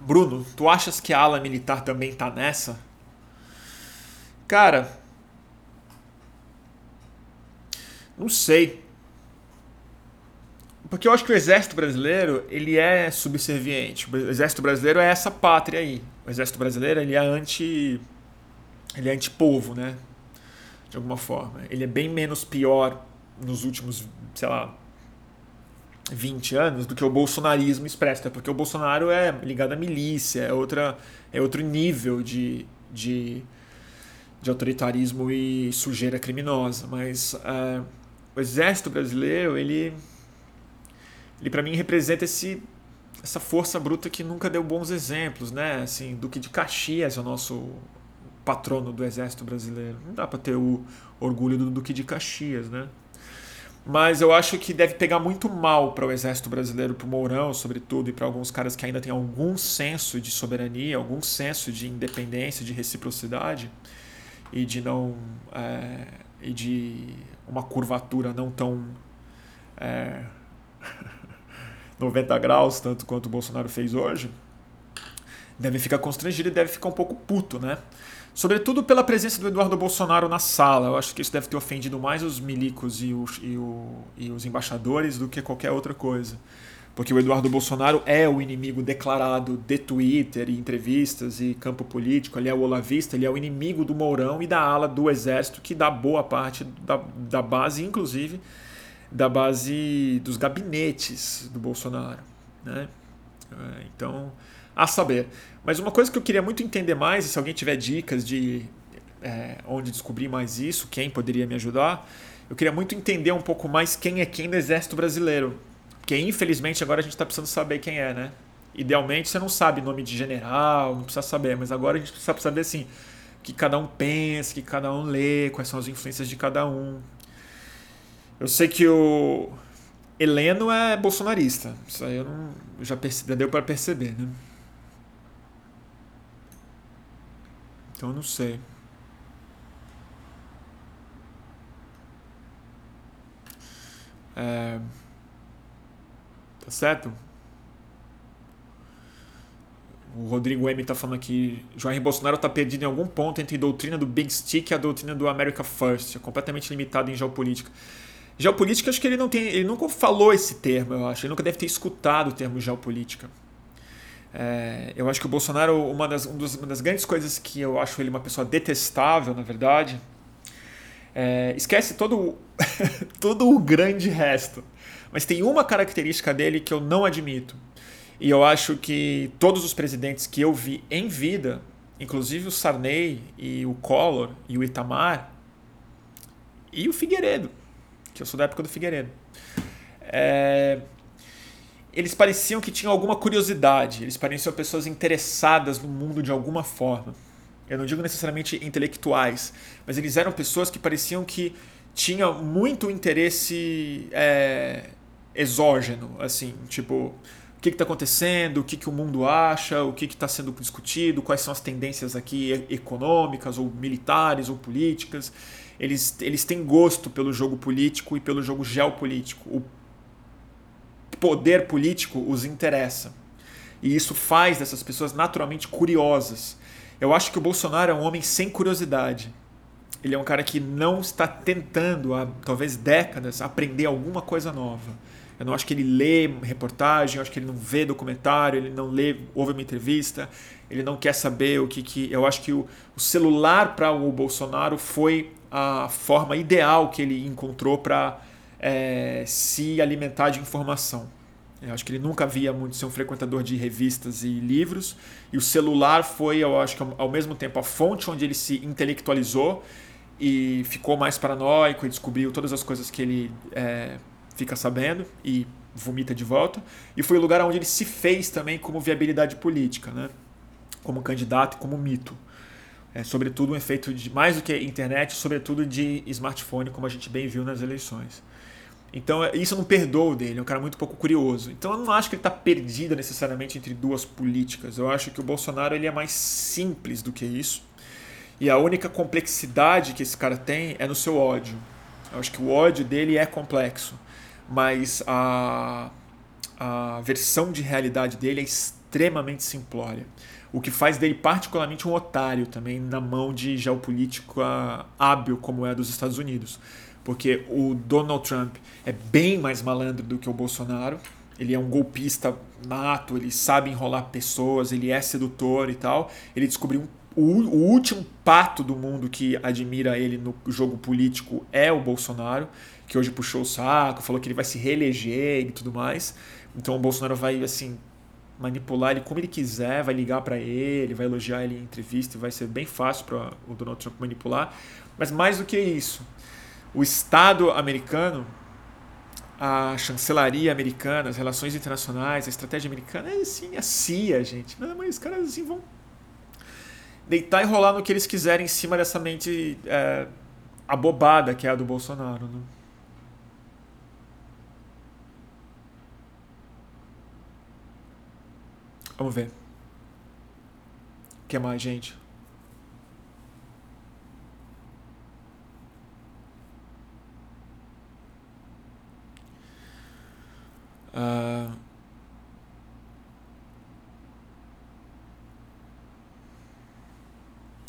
Bruno, tu achas que a ala militar também tá nessa? Cara, não sei. Porque eu acho que o exército brasileiro, ele é subserviente. O exército brasileiro é essa pátria aí. O exército brasileiro, ele é anti ele é anti-povo, né? De alguma forma. Ele é bem menos pior nos últimos, sei lá, 20 anos do que o bolsonarismo expresso, até porque o Bolsonaro é ligado à milícia, é, outra, é outro nível de, de, de autoritarismo e sujeira criminosa. Mas uh, o exército brasileiro, ele, ele para mim representa esse, essa força bruta que nunca deu bons exemplos, né? Assim, Duque de Caxias é o nosso patrono do exército brasileiro. Não dá para ter o orgulho do Duque de Caxias, né? Mas eu acho que deve pegar muito mal para o exército brasileiro, para o Mourão, sobretudo, e para alguns caras que ainda têm algum senso de soberania, algum senso de independência, de reciprocidade e de não é, e de uma curvatura não tão é, 90 graus, tanto quanto o Bolsonaro fez hoje, deve ficar constrangido e deve ficar um pouco puto, né? Sobretudo pela presença do Eduardo Bolsonaro na sala. Eu acho que isso deve ter ofendido mais os milicos e os, e, o, e os embaixadores do que qualquer outra coisa. Porque o Eduardo Bolsonaro é o inimigo declarado de Twitter e entrevistas e campo político, ele é o olavista, ele é o inimigo do Mourão e da ala do Exército, que dá boa parte da, da base, inclusive da base dos gabinetes do Bolsonaro. Né? É, então, a saber. Mas uma coisa que eu queria muito entender mais, e se alguém tiver dicas de é, onde descobrir mais isso, quem poderia me ajudar, eu queria muito entender um pouco mais quem é quem do Exército Brasileiro. Porque infelizmente agora a gente está precisando saber quem é, né? Idealmente você não sabe nome de general, não precisa saber, mas agora a gente precisa saber assim, que cada um pensa, que cada um lê, quais são as influências de cada um. Eu sei que o Heleno é bolsonarista. Isso aí eu não já, deu para perceber, né? Então não sei. É... Tá certo? O Rodrigo M tá falando aqui, Jair Bolsonaro tá perdido em algum ponto entre a doutrina do Big Stick e a doutrina do America First, é completamente limitado em geopolítica. Geopolítica, acho que ele não tem, ele nunca falou esse termo, eu acho, ele nunca deve ter escutado o termo geopolítica. É, eu acho que o Bolsonaro, uma das, um uma das grandes coisas que eu acho ele uma pessoa detestável, na verdade, é, esquece todo, todo o grande resto. Mas tem uma característica dele que eu não admito. E eu acho que todos os presidentes que eu vi em vida, inclusive o Sarney e o Collor e o Itamar e o Figueiredo, que eu sou da época do Figueiredo, é, eles pareciam que tinham alguma curiosidade, eles pareciam pessoas interessadas no mundo de alguma forma. Eu não digo necessariamente intelectuais, mas eles eram pessoas que pareciam que tinham muito interesse é, exógeno, assim, tipo, o que está acontecendo, o que, que o mundo acha, o que está sendo discutido, quais são as tendências aqui econômicas, ou militares, ou políticas. Eles, eles têm gosto pelo jogo político e pelo jogo geopolítico. O poder político os interessa. E isso faz dessas pessoas naturalmente curiosas. Eu acho que o Bolsonaro é um homem sem curiosidade. Ele é um cara que não está tentando há talvez décadas aprender alguma coisa nova eu não acho que ele lê reportagem, eu acho que ele não vê documentário, ele não lê, ouve uma entrevista, ele não quer saber o que. que eu acho que o, o celular para o Bolsonaro foi a forma ideal que ele encontrou para é, se alimentar de informação. Eu acho que ele nunca via muito ser um frequentador de revistas e livros, e o celular foi, eu acho que ao mesmo tempo, a fonte onde ele se intelectualizou e ficou mais paranoico e descobriu todas as coisas que ele é, fica sabendo e vomita de volta. E foi o lugar onde ele se fez também como viabilidade política, né? como candidato e como mito. É, sobretudo um efeito de mais do que internet, sobretudo de smartphone, como a gente bem viu nas eleições. Então isso não perdoa dele, é um cara muito pouco curioso. Então eu não acho que ele está perdido necessariamente entre duas políticas. Eu acho que o Bolsonaro ele é mais simples do que isso. E a única complexidade que esse cara tem é no seu ódio. Eu acho que o ódio dele é complexo mas a, a versão de realidade dele é extremamente simplória. O que faz dele particularmente um otário também na mão de geopolítica hábil como é a dos Estados Unidos. Porque o Donald Trump é bem mais malandro do que o Bolsonaro. Ele é um golpista nato, ele sabe enrolar pessoas, ele é sedutor e tal. Ele descobriu o, o último pato do mundo que admira ele no jogo político é o Bolsonaro que hoje puxou o saco, falou que ele vai se reeleger e tudo mais. Então o Bolsonaro vai assim manipular ele como ele quiser, vai ligar para ele, vai elogiar ele em entrevista, vai ser bem fácil para o Donald Trump manipular. Mas mais do que isso, o Estado americano, a chancelaria americana, as relações internacionais, a estratégia americana é assim, a CIA, gente. Não, mas os caras assim vão deitar e rolar no que eles quiserem em cima dessa mente é, abobada que é a do Bolsonaro. Né? Vamos ver. O que mais, gente? Uh...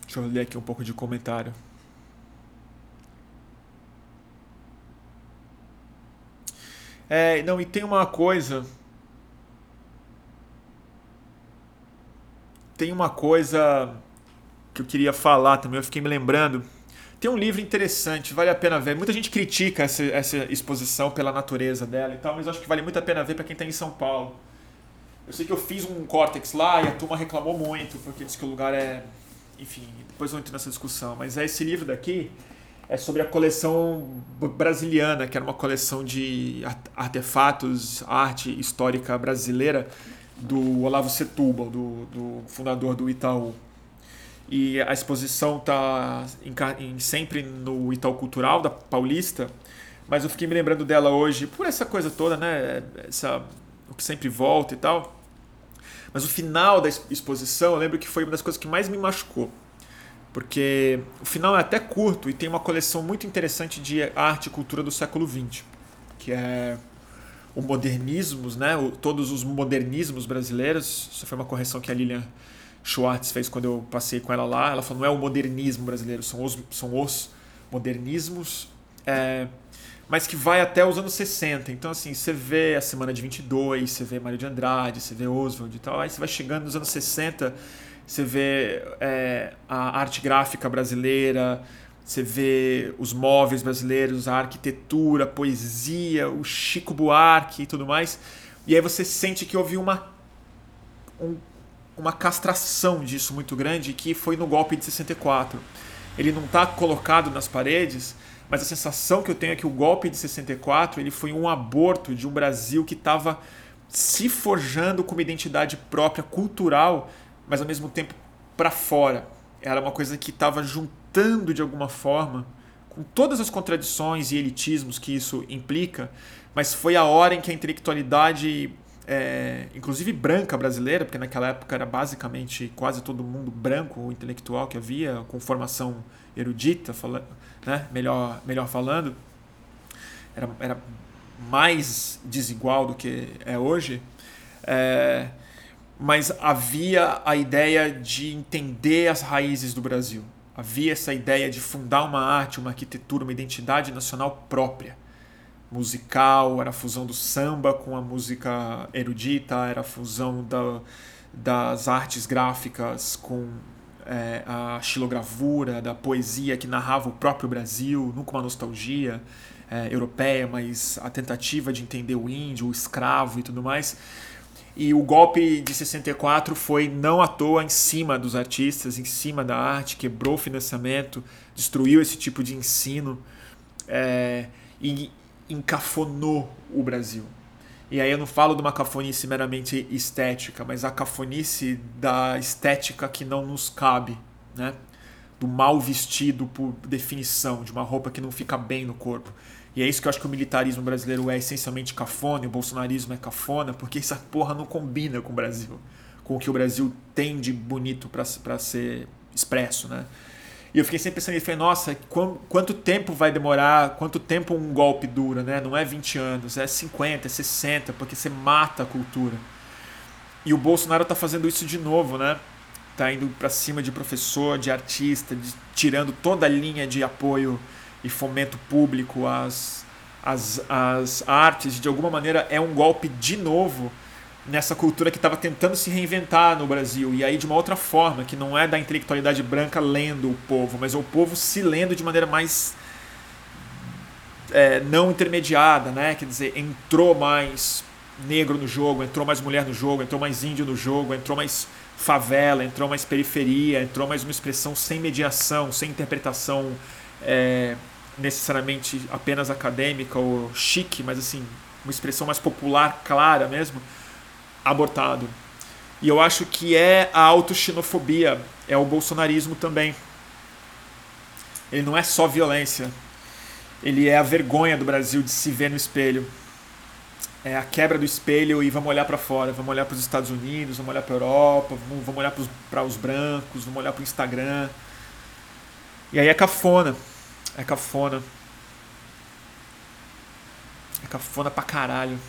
Deixa eu ler aqui um pouco de comentário. É, não, e tem uma coisa. Tem uma coisa que eu queria falar também, eu fiquei me lembrando. Tem um livro interessante, vale a pena ver. Muita gente critica essa, essa exposição pela natureza dela e tal, mas acho que vale muito a pena ver para quem está em São Paulo. Eu sei que eu fiz um Cortex lá e a turma reclamou muito, porque disse que o lugar é. Enfim, depois eu entro nessa discussão. Mas é esse livro daqui é sobre a coleção brasiliana, que era uma coleção de artefatos, arte histórica brasileira do Olavo Setúbal, do, do fundador do Itaú. E a exposição está sempre no Itaú Cultural da Paulista, mas eu fiquei me lembrando dela hoje por essa coisa toda, né? Essa, o que sempre volta e tal. Mas o final da exposição, eu lembro que foi uma das coisas que mais me machucou porque o final é até curto e tem uma coleção muito interessante de arte e cultura do século XX, que é o modernismos, né? O, todos os modernismos brasileiros. Isso foi uma correção que a Lilian Schwartz fez quando eu passei com ela lá. Ela falou: não é o modernismo brasileiro, são os, são os modernismos, é, mas que vai até os anos 60. Então, assim, você vê a Semana de 22, você vê Mário de Andrade, você vê Oswald e tal. Aí você vai chegando nos anos 60 você vê é, a arte gráfica brasileira, você vê os móveis brasileiros, a arquitetura, a poesia, o Chico Buarque e tudo mais. E aí você sente que houve uma, um, uma castração disso muito grande que foi no golpe de 64. Ele não está colocado nas paredes, mas a sensação que eu tenho é que o golpe de 64 ele foi um aborto de um Brasil que estava se forjando com uma identidade própria cultural mas ao mesmo tempo para fora. Era uma coisa que estava juntando de alguma forma, com todas as contradições e elitismos que isso implica, mas foi a hora em que a intelectualidade, é, inclusive branca brasileira, porque naquela época era basicamente quase todo mundo branco, intelectual que havia, com formação erudita, fala, né, melhor, melhor falando, era, era mais desigual do que é hoje. É, mas havia a ideia de entender as raízes do Brasil. Havia essa ideia de fundar uma arte, uma arquitetura, uma identidade nacional própria. Musical, era a fusão do samba com a música erudita, era a fusão da, das artes gráficas com é, a xilogravura, da poesia que narrava o próprio Brasil, nunca uma nostalgia é, europeia, mas a tentativa de entender o índio, o escravo e tudo mais. E o golpe de 64 foi não à toa em cima dos artistas, em cima da arte, quebrou o financiamento, destruiu esse tipo de ensino é, e encafonou o Brasil. E aí eu não falo de uma cafonice meramente estética, mas a cafonice da estética que não nos cabe, né? Do mal vestido por definição, de uma roupa que não fica bem no corpo. E é isso que eu acho que o militarismo brasileiro é essencialmente cafona, e o bolsonarismo é cafona, porque essa porra não combina com o Brasil, com o que o Brasil tem de bonito para ser expresso, né? E eu fiquei sempre pensando, falei, nossa, quanto tempo vai demorar, quanto tempo um golpe dura, né? Não é 20 anos, é 50, é 60, porque você mata a cultura. E o Bolsonaro tá fazendo isso de novo, né? Tá indo para cima de professor, de artista, de, tirando toda a linha de apoio e fomento público às, às, às artes, de alguma maneira é um golpe de novo nessa cultura que estava tentando se reinventar no Brasil. E aí de uma outra forma, que não é da intelectualidade branca lendo o povo, mas é o povo se lendo de maneira mais é, não intermediada, né? Quer dizer, entrou mais negro no jogo, entrou mais mulher no jogo, entrou mais índio no jogo, entrou mais favela, entrou mais periferia, entrou mais uma expressão sem mediação, sem interpretação é, necessariamente apenas acadêmica ou chique, mas assim, uma expressão mais popular, clara mesmo, abortado. E eu acho que é a autoxenofobia, é o bolsonarismo também. Ele não é só violência, ele é a vergonha do Brasil de se ver no espelho. É a quebra do espelho e vamos olhar para fora, vamos olhar para os Estados Unidos, vamos olhar para a Europa, vamos olhar para os brancos, vamos olhar para o Instagram. E aí é cafona. É cafona. É cafona pra caralho.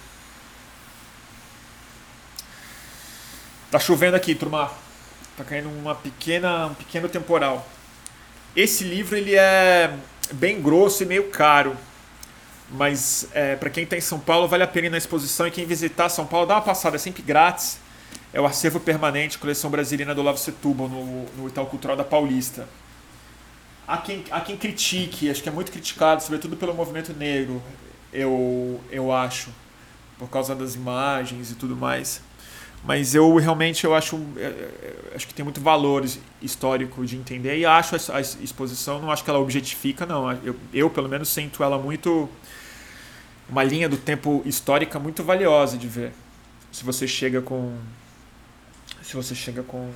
Tá chovendo aqui, turma. Tá caindo uma pequena, um pequeno temporal. Esse livro ele é bem grosso e meio caro. Mas é, para quem está em São Paulo, vale a pena ir na exposição. E quem visitar São Paulo, dá uma passada, é sempre grátis. É o acervo permanente, coleção brasileira do Olavo Setúbal, no, no Itaú Cultural da Paulista. Há quem, há quem critique, acho que é muito criticado, sobretudo pelo movimento negro, eu, eu acho, por causa das imagens e tudo mais. Mas eu realmente eu acho, é, é, acho que tem muito valor histórico de entender e acho a exposição, não acho que ela objetifica, não. Eu, eu pelo menos sinto ela muito uma linha do tempo histórica muito valiosa de ver. Se você chega com se você chega com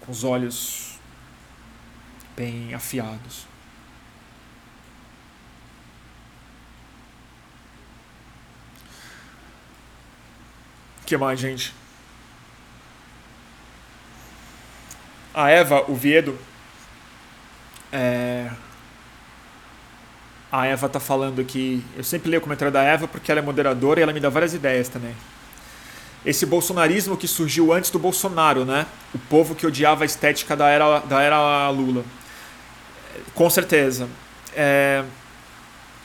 com os olhos bem afiados. Que mais, gente? A Eva, o Viedo, é, a Eva tá falando aqui. Eu sempre leio o comentário da Eva porque ela é moderadora e ela me dá várias ideias também. Esse bolsonarismo que surgiu antes do Bolsonaro, né? O povo que odiava a estética da era, da era Lula. Com certeza. É,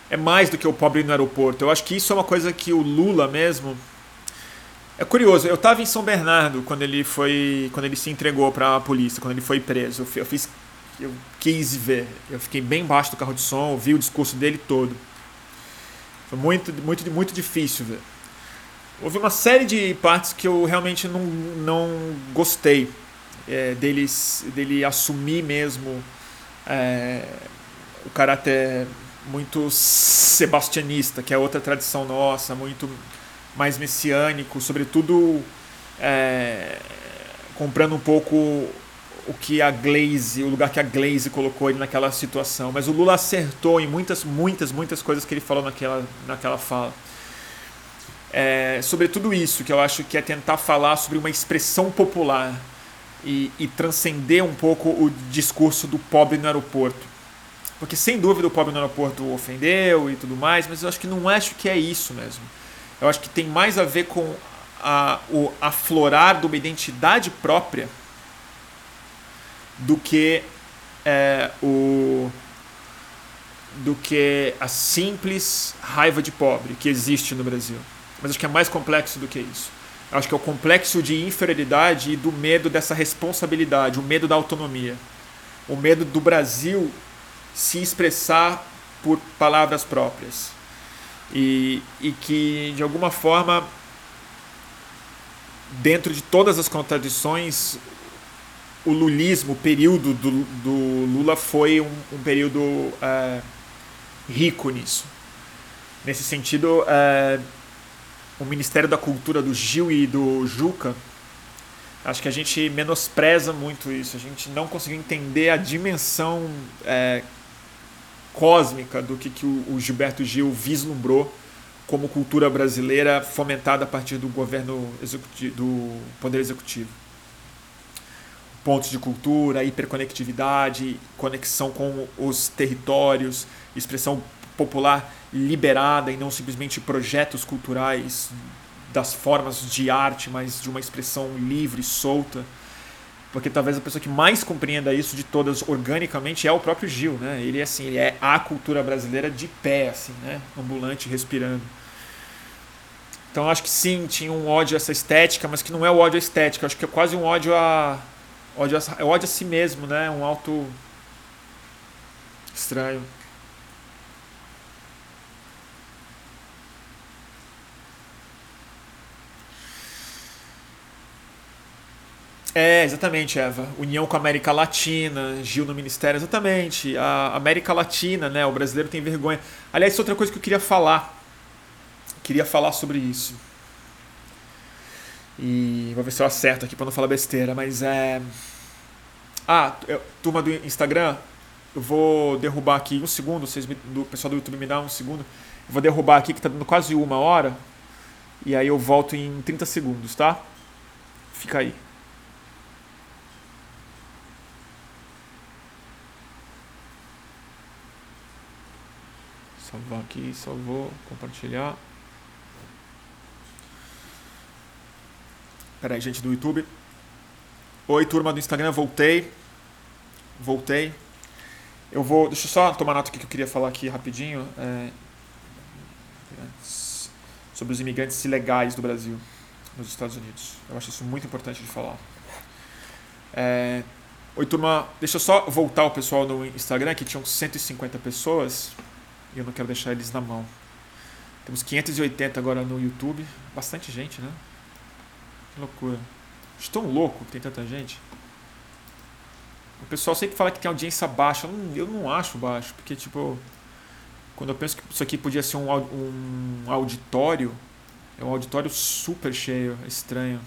é mais do que o pobre no aeroporto. Eu acho que isso é uma coisa que o Lula mesmo. É curioso, eu estava em São Bernardo quando ele foi. quando ele se entregou para a polícia, quando ele foi preso. Eu fiz eu quis ver. Eu fiquei bem embaixo do carro de som, ouvi o discurso dele todo. Foi muito, muito, muito difícil ver. Houve uma série de partes que eu realmente não, não gostei é, deles, dele assumir mesmo é, o caráter muito sebastianista, que é outra tradição nossa, muito mais messiânico, sobretudo é, comprando um pouco o que a Glaze, o lugar que a Glaze colocou ele naquela situação. Mas o Lula acertou em muitas, muitas, muitas coisas que ele falou naquela, naquela fala. É, sobre tudo isso, que eu acho que é tentar falar sobre uma expressão popular e, e transcender um pouco o discurso do pobre no aeroporto. Porque sem dúvida o pobre no aeroporto ofendeu e tudo mais, mas eu acho que não acho que é isso mesmo. Eu acho que tem mais a ver com a, o aflorar de uma identidade própria do que é, o do que a simples raiva de pobre que existe no Brasil. Mas acho que é mais complexo do que isso. Acho que é o complexo de inferioridade e do medo dessa responsabilidade, o medo da autonomia, o medo do Brasil se expressar por palavras próprias e, e que de alguma forma dentro de todas as contradições o lulismo, o período do, do Lula foi um, um período é, rico nisso. Nesse sentido, é, o Ministério da Cultura do Gil e do Juca, acho que a gente menospreza muito isso. A gente não conseguiu entender a dimensão é, cósmica do que, que o, Gilberto Gil vislumbrou como cultura brasileira fomentada a partir do governo executivo, do poder executivo pontos de cultura, hiperconectividade, conexão com os territórios, expressão popular liberada e não simplesmente projetos culturais das formas de arte, mas de uma expressão livre, solta. Porque talvez a pessoa que mais compreenda isso de todas organicamente é o próprio Gil, né? Ele assim, ele é a cultura brasileira de pé, assim, né? Ambulante, respirando. Então acho que sim, tinha um ódio a essa estética, mas que não é o ódio à estética, acho que é quase um ódio a Ódio a, é ódio a si mesmo, né? Um alto estranho. É, exatamente, Eva. União com a América Latina, Gil no Ministério, exatamente. A América Latina, né? O brasileiro tem vergonha. Aliás, outra coisa que eu queria falar. Queria falar sobre isso. E vou ver se eu acerto aqui para não falar besteira, mas é. Ah, turma do Instagram, eu vou derrubar aqui um segundo, vocês me, do pessoal do YouTube me dá um segundo. Eu vou derrubar aqui que está dando quase uma hora. E aí eu volto em 30 segundos, tá? Fica aí. Salvar aqui, salvou, compartilhar. Pera aí, gente do YouTube. Oi, turma do Instagram, voltei. Voltei. Eu vou. Deixa eu só tomar nota aqui que eu queria falar aqui rapidinho. É, sobre os imigrantes ilegais do Brasil nos Estados Unidos. Eu acho isso muito importante de falar. É, oi, turma. Deixa eu só voltar o pessoal no Instagram, que tinham 150 pessoas. Eu não quero deixar eles na mão. Temos 580 agora no YouTube. Bastante gente, né? Que loucura. Estou louco que tem tanta gente. O pessoal sempre fala que tem audiência baixa. Eu não, eu não acho baixo, porque, tipo, quando eu penso que isso aqui podia ser um, um auditório, é um auditório super cheio, é estranho.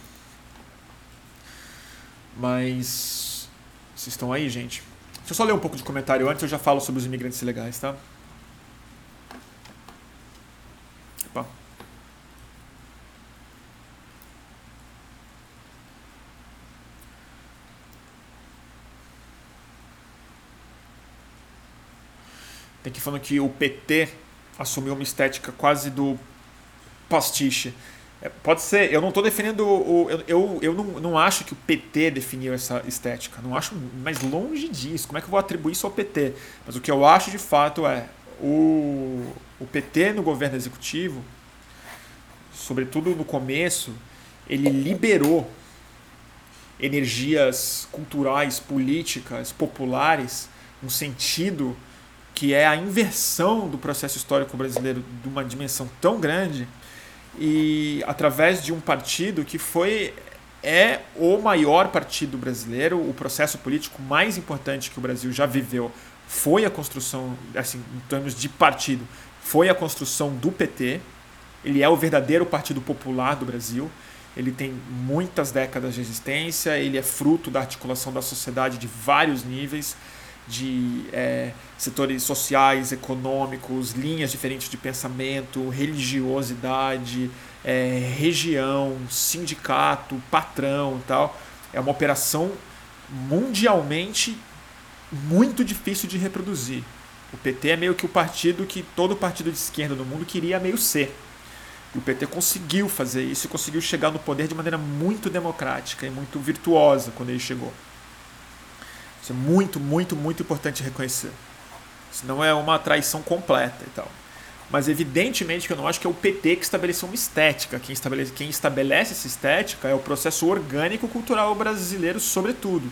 Mas. Vocês estão aí, gente? Deixa eu só ler um pouco de comentário antes, eu já falo sobre os imigrantes ilegais, tá? Tem que falando que o PT assumiu uma estética quase do pastiche. É, pode ser, eu não estou defendendo o. Eu, eu, eu não, não acho que o PT definiu essa estética. Não acho mais longe disso. Como é que eu vou atribuir isso ao PT? Mas o que eu acho de fato é o, o PT no governo executivo, sobretudo no começo, ele liberou energias culturais, políticas, populares, no sentido que é a inversão do processo histórico brasileiro de uma dimensão tão grande e através de um partido que foi é o maior partido brasileiro, o processo político mais importante que o Brasil já viveu foi a construção, assim, em termos de partido, foi a construção do PT. Ele é o verdadeiro partido popular do Brasil. Ele tem muitas décadas de existência, ele é fruto da articulação da sociedade de vários níveis de é, setores sociais, econômicos, linhas diferentes de pensamento, religiosidade, é, região, sindicato, patrão e tal. É uma operação mundialmente muito difícil de reproduzir. O PT é meio que o partido que todo partido de esquerda do mundo queria meio ser. E o PT conseguiu fazer isso e conseguiu chegar no poder de maneira muito democrática e muito virtuosa quando ele chegou. Isso é muito, muito, muito importante reconhecer. Senão é uma traição completa e tal. Mas evidentemente que eu não acho que é o PT que estabeleceu uma estética. Quem estabelece, quem estabelece essa estética é o processo orgânico cultural brasileiro, sobretudo.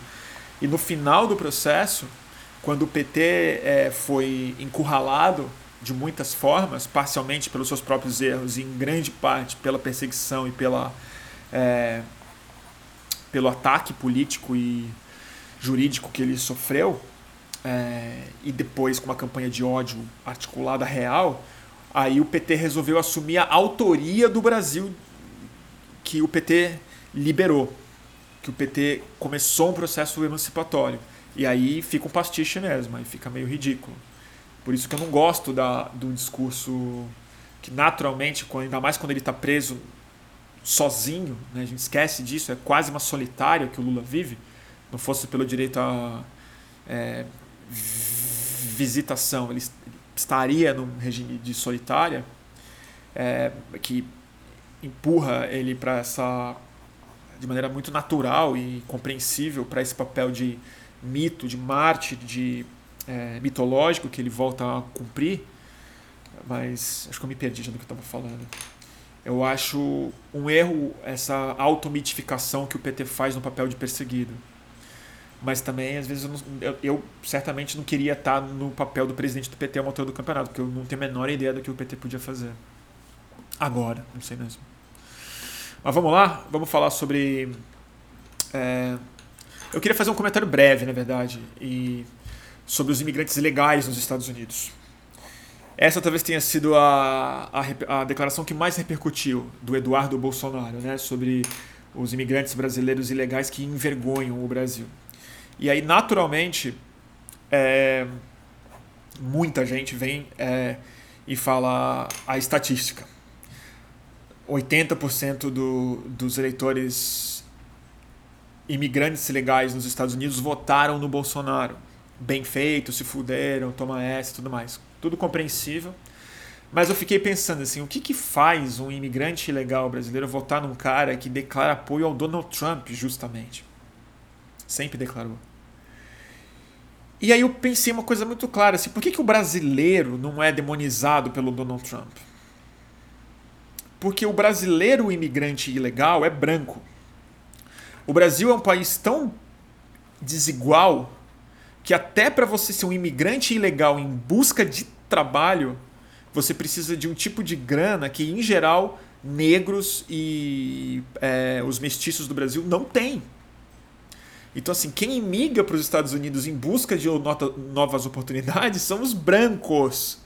E no final do processo, quando o PT é, foi encurralado de muitas formas, parcialmente pelos seus próprios erros, e em grande parte pela perseguição e pela, é, pelo ataque político e jurídico que ele sofreu, é, e depois com uma campanha de ódio articulada real, aí o PT resolveu assumir a autoria do Brasil que o PT liberou, que o PT começou um processo emancipatório. E aí fica um pastiche mesmo, aí fica meio ridículo. Por isso que eu não gosto da, do discurso que naturalmente, ainda mais quando ele está preso sozinho, né, a gente esquece disso, é quase uma solitária que o Lula vive não fosse pelo direito à é, visitação, ele estaria num regime de solitária, é, que empurra ele para essa de maneira muito natural e compreensível para esse papel de mito, de mártir, de é, mitológico que ele volta a cumprir. Mas acho que eu me perdi já do que eu estava falando. Eu acho um erro essa automitificação que o PT faz no papel de perseguido mas também às vezes eu, não, eu, eu, certamente não queria estar no papel do presidente do PT ao motor do campeonato, porque eu não tenho a menor ideia do que o PT podia fazer. Agora, não sei mesmo. Mas vamos lá, vamos falar sobre. É, eu queria fazer um comentário breve, na verdade, e sobre os imigrantes ilegais nos Estados Unidos. Essa talvez tenha sido a, a, a declaração que mais repercutiu do Eduardo Bolsonaro, né, sobre os imigrantes brasileiros ilegais que envergonham o Brasil. E aí, naturalmente, é, muita gente vem é, e fala a estatística. 80% do, dos eleitores imigrantes ilegais nos Estados Unidos votaram no Bolsonaro. Bem feito, se fuderam, toma essa e tudo mais. Tudo compreensível. Mas eu fiquei pensando assim, o que, que faz um imigrante ilegal brasileiro votar num cara que declara apoio ao Donald Trump, justamente? Sempre declarou. E aí eu pensei uma coisa muito clara, assim, por que, que o brasileiro não é demonizado pelo Donald Trump? Porque o brasileiro imigrante ilegal é branco. O Brasil é um país tão desigual que até para você ser um imigrante ilegal em busca de trabalho, você precisa de um tipo de grana que, em geral, negros e é, os mestiços do Brasil não têm. Então, assim, quem imigra para os Estados Unidos em busca de novas oportunidades são os brancos.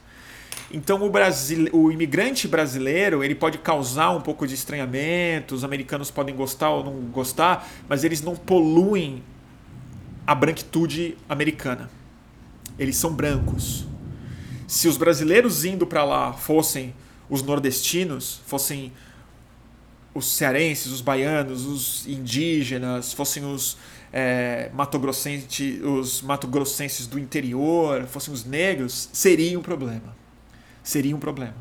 Então, o, Brasil, o imigrante brasileiro ele pode causar um pouco de estranhamento, os americanos podem gostar ou não gostar, mas eles não poluem a branquitude americana. Eles são brancos. Se os brasileiros indo para lá fossem os nordestinos, fossem os cearenses, os baianos, os indígenas, fossem os é, matogrossenses, os matogrossenses do interior, fossem os negros, seria um problema. Seria um problema.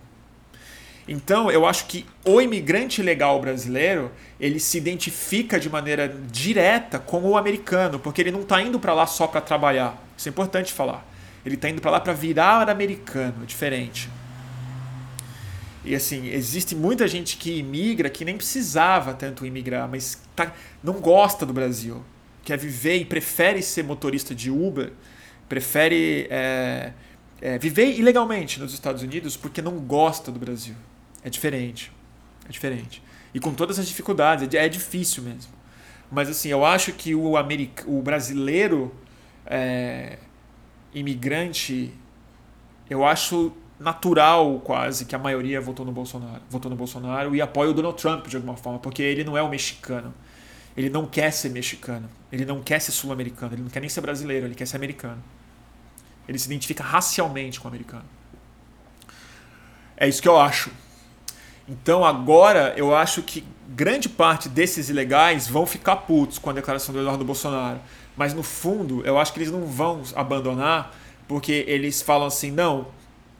Então, eu acho que o imigrante legal brasileiro, ele se identifica de maneira direta com o americano, porque ele não está indo para lá só para trabalhar. Isso é importante falar. Ele está indo para lá para virar americano, é diferente. E assim, existe muita gente que imigra que nem precisava tanto imigrar, mas tá, não gosta do Brasil. Quer viver e prefere ser motorista de Uber, prefere é, é, viver ilegalmente nos Estados Unidos porque não gosta do Brasil. É diferente. É diferente. E com todas as dificuldades, é, é difícil mesmo. Mas assim, eu acho que o, americ... o brasileiro é, imigrante, eu acho natural quase que a maioria votou no Bolsonaro, votou no Bolsonaro e apoia o Donald Trump de alguma forma, porque ele não é o mexicano. Ele não quer ser mexicano, ele não quer ser sul-americano, ele não quer nem ser brasileiro, ele quer ser americano. Ele se identifica racialmente com o americano. É isso que eu acho. Então agora eu acho que grande parte desses ilegais vão ficar putos com a declaração do Eduardo Bolsonaro. Mas no fundo, eu acho que eles não vão abandonar porque eles falam assim: não,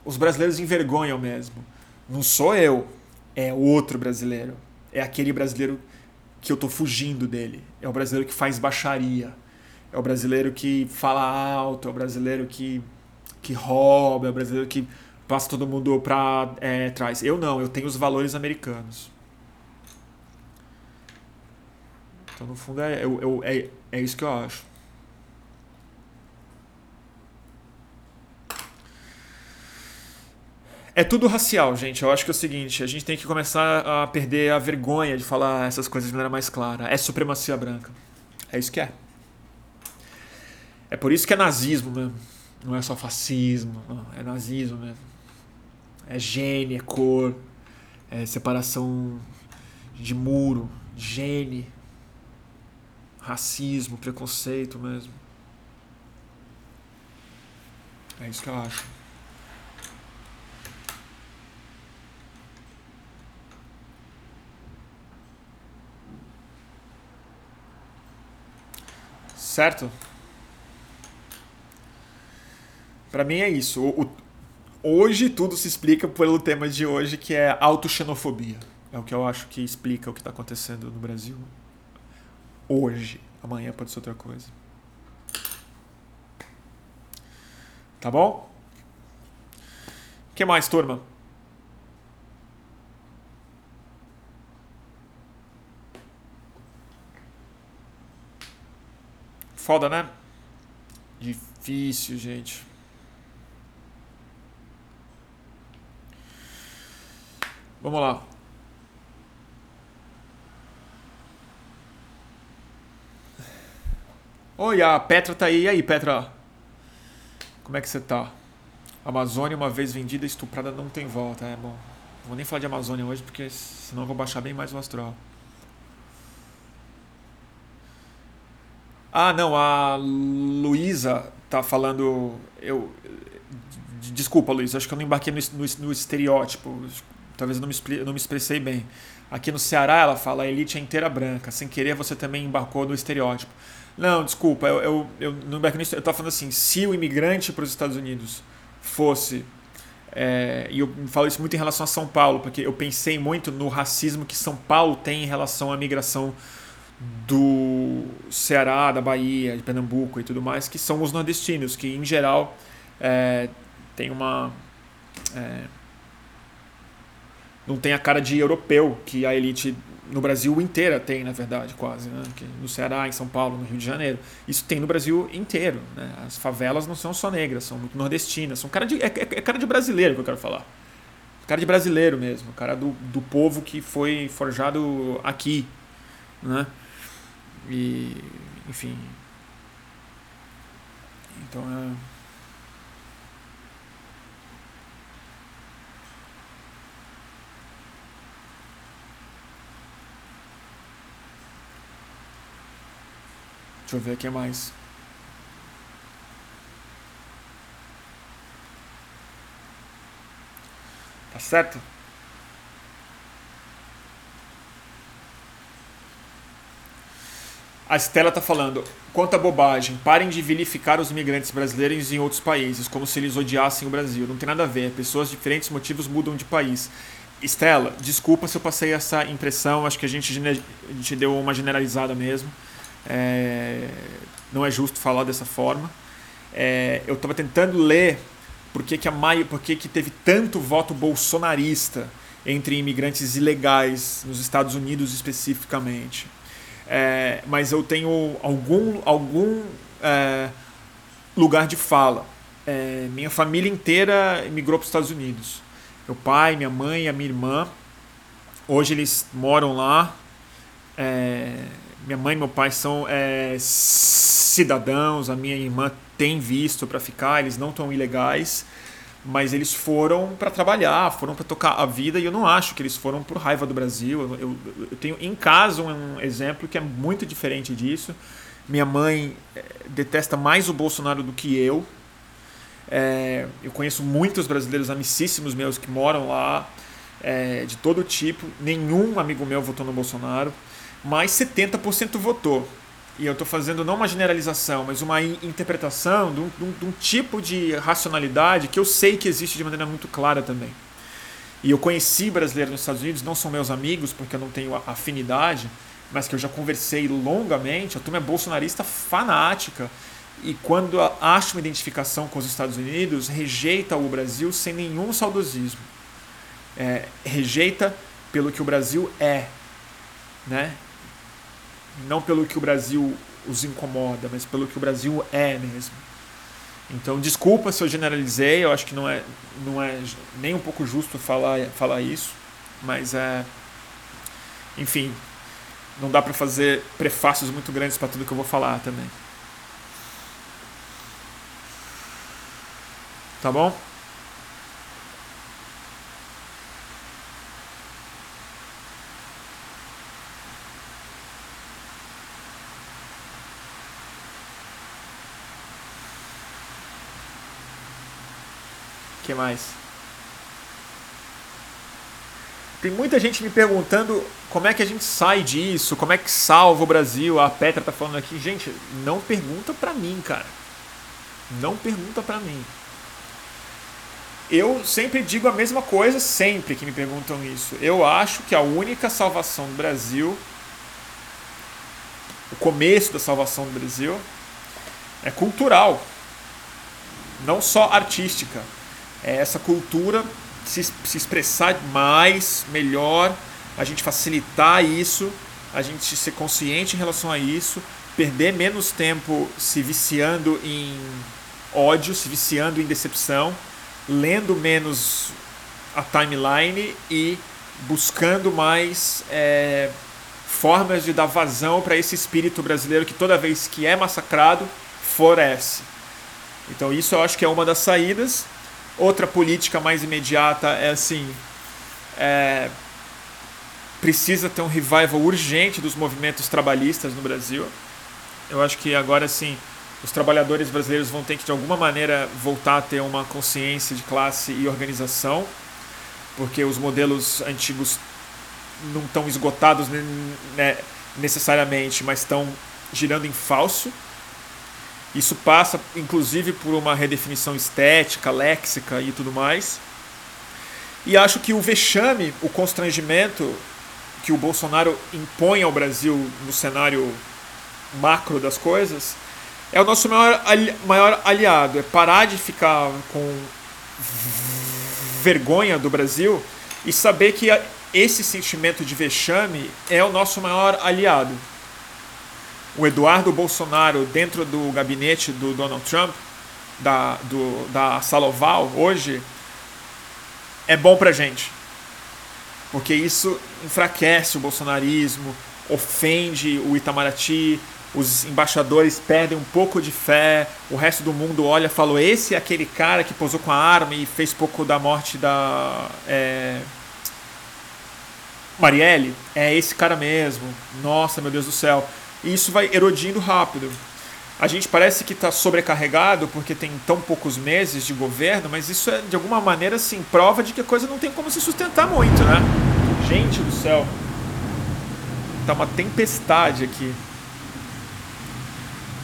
os brasileiros envergonham mesmo. Não sou eu, é outro brasileiro. É aquele brasileiro que eu tô fugindo dele. É o brasileiro que faz baixaria. É o brasileiro que fala alto, é o brasileiro que, que rouba, é o brasileiro que passa todo mundo para é, trás. Eu não, eu tenho os valores americanos. Então, no fundo, é, é, é isso que eu acho. É tudo racial, gente. Eu acho que é o seguinte: a gente tem que começar a perder a vergonha de falar essas coisas de maneira mais clara. É supremacia branca. É isso que é. É por isso que é nazismo mesmo. Não é só fascismo, não. é nazismo mesmo. É gene, é cor, é separação de muro, gene, racismo, preconceito mesmo. É isso que eu acho. Certo? Para mim é isso. O, o, hoje tudo se explica pelo tema de hoje, que é autoxenofobia. É o que eu acho que explica o que está acontecendo no Brasil hoje. Amanhã pode ser outra coisa. Tá bom? O que mais, turma? Foda, né? Difícil, gente. Vamos lá. Oi, a Petra tá aí. E aí, Petra? Como é que você tá? Amazônia, uma vez vendida, estuprada, não tem volta. É bom. Vou nem falar de Amazônia hoje, porque senão eu vou baixar bem mais o astral. Ah, não, a Luísa tá falando. Eu. Desculpa, Luísa, acho que eu não embarquei no, no, no estereótipo. Talvez eu não, me, não me expressei bem. Aqui no Ceará ela fala a elite é inteira branca. Sem querer você também embarcou no estereótipo. Não, desculpa, eu, eu, eu não embarquei nisso. Eu estava falando assim: se o imigrante para os Estados Unidos fosse. É, e eu falo isso muito em relação a São Paulo, porque eu pensei muito no racismo que São Paulo tem em relação à migração do Ceará, da Bahia, de Pernambuco e tudo mais, que são os nordestinos, que em geral é, tem uma. É, não tem a cara de europeu que a elite no Brasil inteira tem, na verdade, quase. Né? no Ceará, em São Paulo, no Rio de Janeiro. Isso tem no Brasil inteiro. Né? As favelas não são só negras, são muito nordestinas. São cara de, é, é, é cara de brasileiro que eu quero falar. Cara de brasileiro mesmo. Cara do, do povo que foi forjado aqui. Né? E, enfim. Então é. Deixa eu ver aqui mais. Tá certo? A Estela tá falando, quanta bobagem, parem de vilificar os imigrantes brasileiros em outros países, como se eles odiassem o Brasil. Não tem nada a ver, pessoas de diferentes motivos mudam de país. Estela, desculpa se eu passei essa impressão, acho que a gente, a gente deu uma generalizada mesmo. É, não é justo falar dessa forma. É, eu estava tentando ler por que, que, a Maio, por que, que teve tanto voto bolsonarista entre imigrantes ilegais nos Estados Unidos especificamente. É, mas eu tenho algum, algum é, lugar de fala. É, minha família inteira migrou para os Estados Unidos. Meu pai, minha mãe, a minha irmã. Hoje eles moram lá. É, minha mãe e meu pai são é, cidadãos, a minha irmã tem visto para ficar, eles não estão ilegais, mas eles foram para trabalhar, foram para tocar a vida e eu não acho que eles foram por raiva do Brasil. Eu, eu, eu tenho em casa um exemplo que é muito diferente disso. Minha mãe é, detesta mais o Bolsonaro do que eu. É, eu conheço muitos brasileiros amicíssimos meus que moram lá, é, de todo tipo. Nenhum amigo meu votou no Bolsonaro mas 70% votou. E eu estou fazendo não uma generalização, mas uma interpretação de um, de, um, de um, tipo de racionalidade que eu sei que existe de maneira muito clara também. E eu conheci brasileiros nos Estados Unidos, não são meus amigos porque eu não tenho afinidade, mas que eu já conversei longamente. A turma é bolsonarista fanática e quando acha uma identificação com os Estados Unidos, rejeita o Brasil sem nenhum saudosismo. É, rejeita pelo que o Brasil é, né? Não pelo que o Brasil os incomoda, mas pelo que o Brasil é mesmo. Então, desculpa se eu generalizei, eu acho que não é, não é nem um pouco justo falar, falar isso, mas é. Enfim, não dá para fazer prefácios muito grandes para tudo que eu vou falar também. Tá bom? Que mais? Tem muita gente me perguntando como é que a gente sai disso, como é que salva o Brasil. A Petra tá falando aqui, gente, não pergunta pra mim, cara. Não pergunta pra mim. Eu sempre digo a mesma coisa, sempre que me perguntam isso. Eu acho que a única salvação do Brasil, o começo da salvação do Brasil, é cultural, não só artística essa cultura se, se expressar mais, melhor, a gente facilitar isso, a gente ser consciente em relação a isso, perder menos tempo se viciando em ódio, se viciando em decepção, lendo menos a timeline e buscando mais é, formas de dar vazão para esse espírito brasileiro que toda vez que é massacrado floresce. Então isso eu acho que é uma das saídas. Outra política mais imediata é assim: é, precisa ter um revival urgente dos movimentos trabalhistas no Brasil. Eu acho que agora sim os trabalhadores brasileiros vão ter que de alguma maneira voltar a ter uma consciência de classe e organização, porque os modelos antigos não estão esgotados né, necessariamente, mas estão girando em falso. Isso passa, inclusive, por uma redefinição estética, léxica e tudo mais. E acho que o vexame, o constrangimento que o Bolsonaro impõe ao Brasil no cenário macro das coisas é o nosso maior, ali, maior aliado. É parar de ficar com vergonha do Brasil e saber que esse sentimento de vexame é o nosso maior aliado. O Eduardo Bolsonaro, dentro do gabinete do Donald Trump, da, do, da sala oval, hoje, é bom pra gente. Porque isso enfraquece o bolsonarismo, ofende o Itamaraty, os embaixadores perdem um pouco de fé, o resto do mundo olha e fala: esse é aquele cara que posou com a arma e fez pouco da morte da é... Marielle? É esse cara mesmo. Nossa, meu Deus do céu. E isso vai erodindo rápido. A gente parece que está sobrecarregado porque tem tão poucos meses de governo, mas isso é de alguma maneira assim prova de que a coisa não tem como se sustentar muito, né? Gente do céu, tá uma tempestade aqui.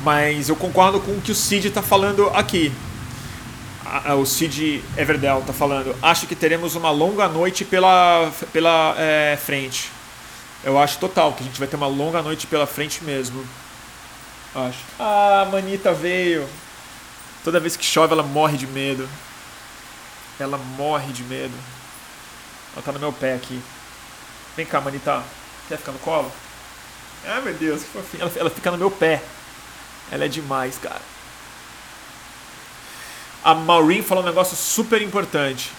Mas eu concordo com o que o Cid está falando aqui. O Cid Everdell está falando. Acho que teremos uma longa noite pela, pela é, frente. Eu acho total que a gente vai ter uma longa noite pela frente mesmo. Acho. Ah, a Manita veio. Toda vez que chove ela morre de medo. Ela morre de medo. Ela tá no meu pé aqui. Vem cá, Manita. Quer ficar no colo? Ah, meu Deus, que fofinha. Ela, ela fica no meu pé. Ela é demais, cara. A Maureen falou um negócio super importante.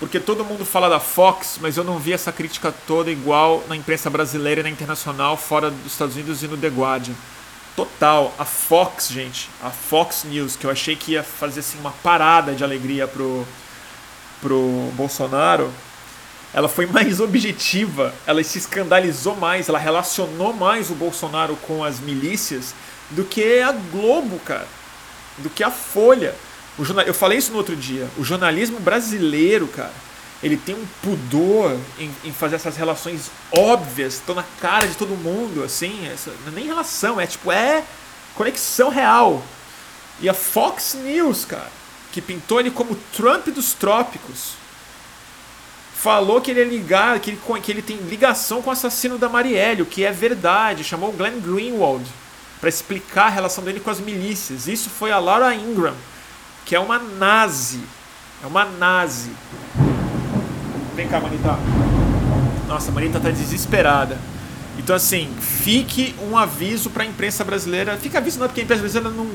Porque todo mundo fala da Fox, mas eu não vi essa crítica toda igual na imprensa brasileira e na internacional, fora dos Estados Unidos e no The Guardian. Total, a Fox, gente, a Fox News, que eu achei que ia fazer assim, uma parada de alegria pro, pro Bolsonaro, ela foi mais objetiva, ela se escandalizou mais, ela relacionou mais o Bolsonaro com as milícias do que a Globo, cara, do que a Folha. O. Eu falei isso no outro dia. O jornalismo brasileiro, cara, ele tem um pudor em, em fazer essas relações óbvias, estão na cara de todo mundo, assim, essa, não é nem relação, é tipo, é conexão real. E a Fox News, cara, que pintou ele como Trump dos trópicos, falou que ele é ligado, que ele, que ele tem ligação com o assassino da Marielle, o que é verdade, chamou o Glenn Greenwald para explicar a relação dele com as milícias. Isso foi a Laura Ingram, que é uma nazi. É uma nazi. Vem cá, Manita. Nossa, a Manita tá desesperada. Então, assim, fique um aviso para a imprensa brasileira. Fica aviso não, porque a imprensa brasileira não.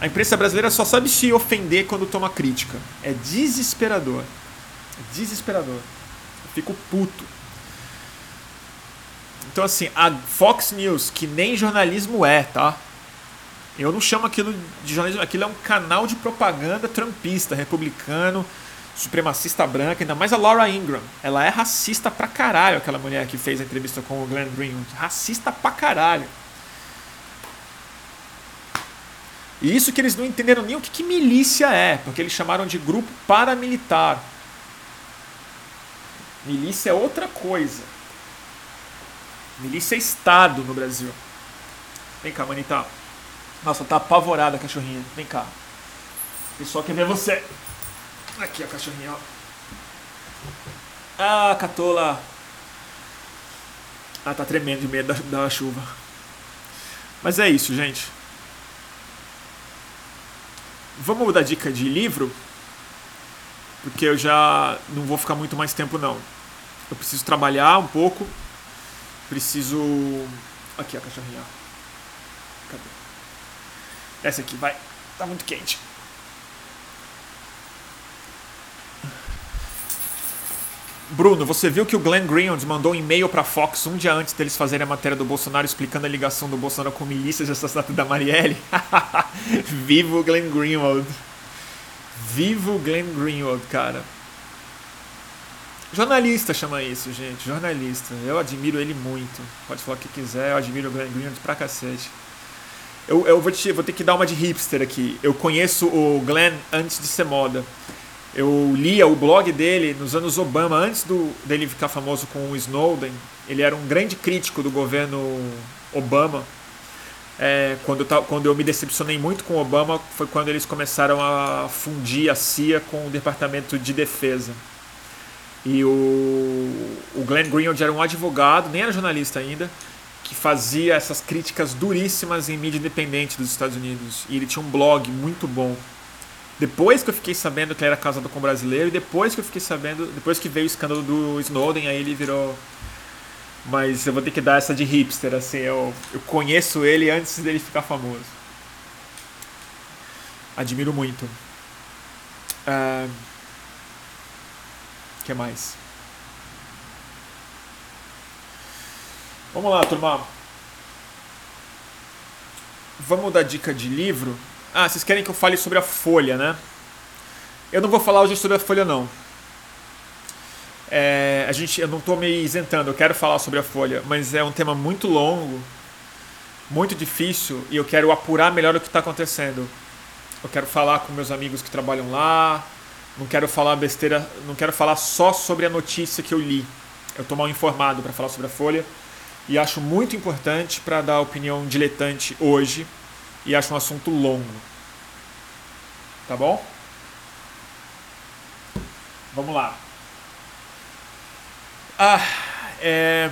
A imprensa brasileira só sabe se ofender quando toma crítica. É desesperador. É desesperador. Eu fico puto. Então, assim, a Fox News, que nem jornalismo é, tá? Eu não chamo aquilo de jornalismo, aquilo é um canal de propaganda trumpista, republicano, supremacista branca, ainda mais a Laura Ingram. Ela é racista pra caralho, aquela mulher que fez a entrevista com o Glenn Greenwood. Racista pra caralho. E isso que eles não entenderam nem o que, que milícia é, porque eles chamaram de grupo paramilitar. Milícia é outra coisa. Milícia é Estado no Brasil. Vem cá, manita. Nossa, tá apavorada a cachorrinha. Vem cá. Pessoal quer ver você. Aqui a cachorrinha, ó. Ah, catola. Ah, tá tremendo de medo da, da chuva. Mas é isso, gente. Vamos dar dica de livro? Porque eu já não vou ficar muito mais tempo, não. Eu preciso trabalhar um pouco Preciso. Aqui a cachorrinha. Essa aqui, vai. Tá muito quente. Bruno, você viu que o Glenn Greenwald mandou um e-mail para Fox um dia antes deles fazerem a matéria do Bolsonaro explicando a ligação do Bolsonaro com milícias de assassinato da Marielle? Viva o Glenn Greenwald! Viva o Glenn Greenwald, cara. Jornalista chama isso, gente. Jornalista. Eu admiro ele muito. Pode falar o que quiser, eu admiro o Glenn Greenwald pra cacete. Eu, eu vou, te, vou ter que dar uma de hipster aqui. Eu conheço o Glenn antes de ser moda. Eu lia o blog dele nos anos Obama, antes do, dele ficar famoso com o Snowden. Ele era um grande crítico do governo Obama. É, quando, eu, quando eu me decepcionei muito com Obama, foi quando eles começaram a fundir a CIA com o Departamento de Defesa. E o, o Glenn Greenwald era um advogado, nem era jornalista ainda, que fazia essas críticas duríssimas em mídia independente dos Estados Unidos. E ele tinha um blog muito bom. Depois que eu fiquei sabendo que ele era casado com um brasileiro, e depois que eu fiquei sabendo, depois que veio o escândalo do Snowden, aí ele virou. Mas eu vou ter que dar essa de hipster, assim, eu, eu conheço ele antes dele ficar famoso. Admiro muito. O uh, que mais? Vamos lá, turma. Vamos dar dica de livro. Ah, vocês querem que eu fale sobre a Folha, né? Eu não vou falar hoje sobre a Folha, não. É, a gente, eu não estou me isentando, eu quero falar sobre a Folha, mas é um tema muito longo, muito difícil, e eu quero apurar melhor o que está acontecendo. Eu quero falar com meus amigos que trabalham lá, não quero falar besteira, não quero falar só sobre a notícia que eu li. Eu estou mal informado para falar sobre a Folha e acho muito importante para dar opinião diletante hoje e acho um assunto longo. Tá bom? Vamos lá. Ah, é.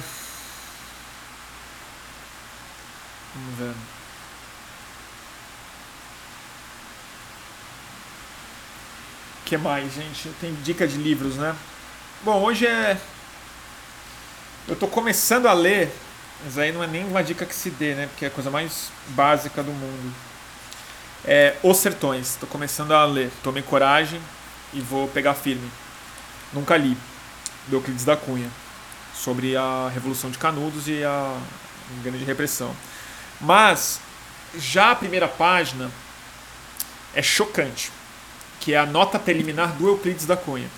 Vamos ver. O que mais, gente? Tem dica de livros, né? Bom, hoje é eu estou começando a ler, mas aí não é nem uma dica que se dê, né? Porque é a coisa mais básica do mundo. É Os Sertões. Estou começando a ler. Tomei coragem e vou pegar firme. Nunca li. Do Euclides da Cunha. Sobre a Revolução de Canudos e a grande repressão. Mas já a primeira página é chocante, que é a nota preliminar do Euclides da Cunha.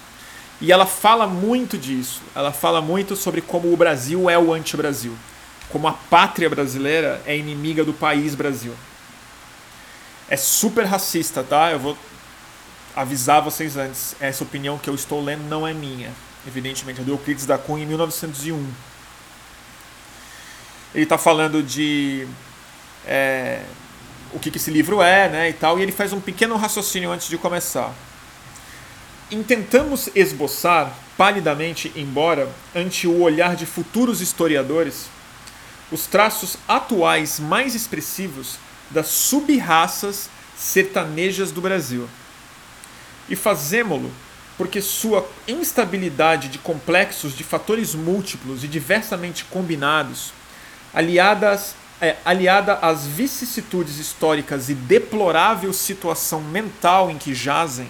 E ela fala muito disso. Ela fala muito sobre como o Brasil é o anti-Brasil. Como a pátria brasileira é inimiga do país Brasil. É super racista, tá? Eu vou avisar vocês antes. Essa opinião que eu estou lendo não é minha. Evidentemente, é do Euclides da Cunha em 1901. Ele está falando de é, o que, que esse livro é, né, e tal, e ele faz um pequeno raciocínio antes de começar intentamos esboçar, palidamente embora, ante o olhar de futuros historiadores, os traços atuais mais expressivos das sub-raças sertanejas do Brasil. E fazemo-lo porque sua instabilidade de complexos de fatores múltiplos e diversamente combinados, aliadas, é, aliada às vicissitudes históricas e deplorável situação mental em que jazem,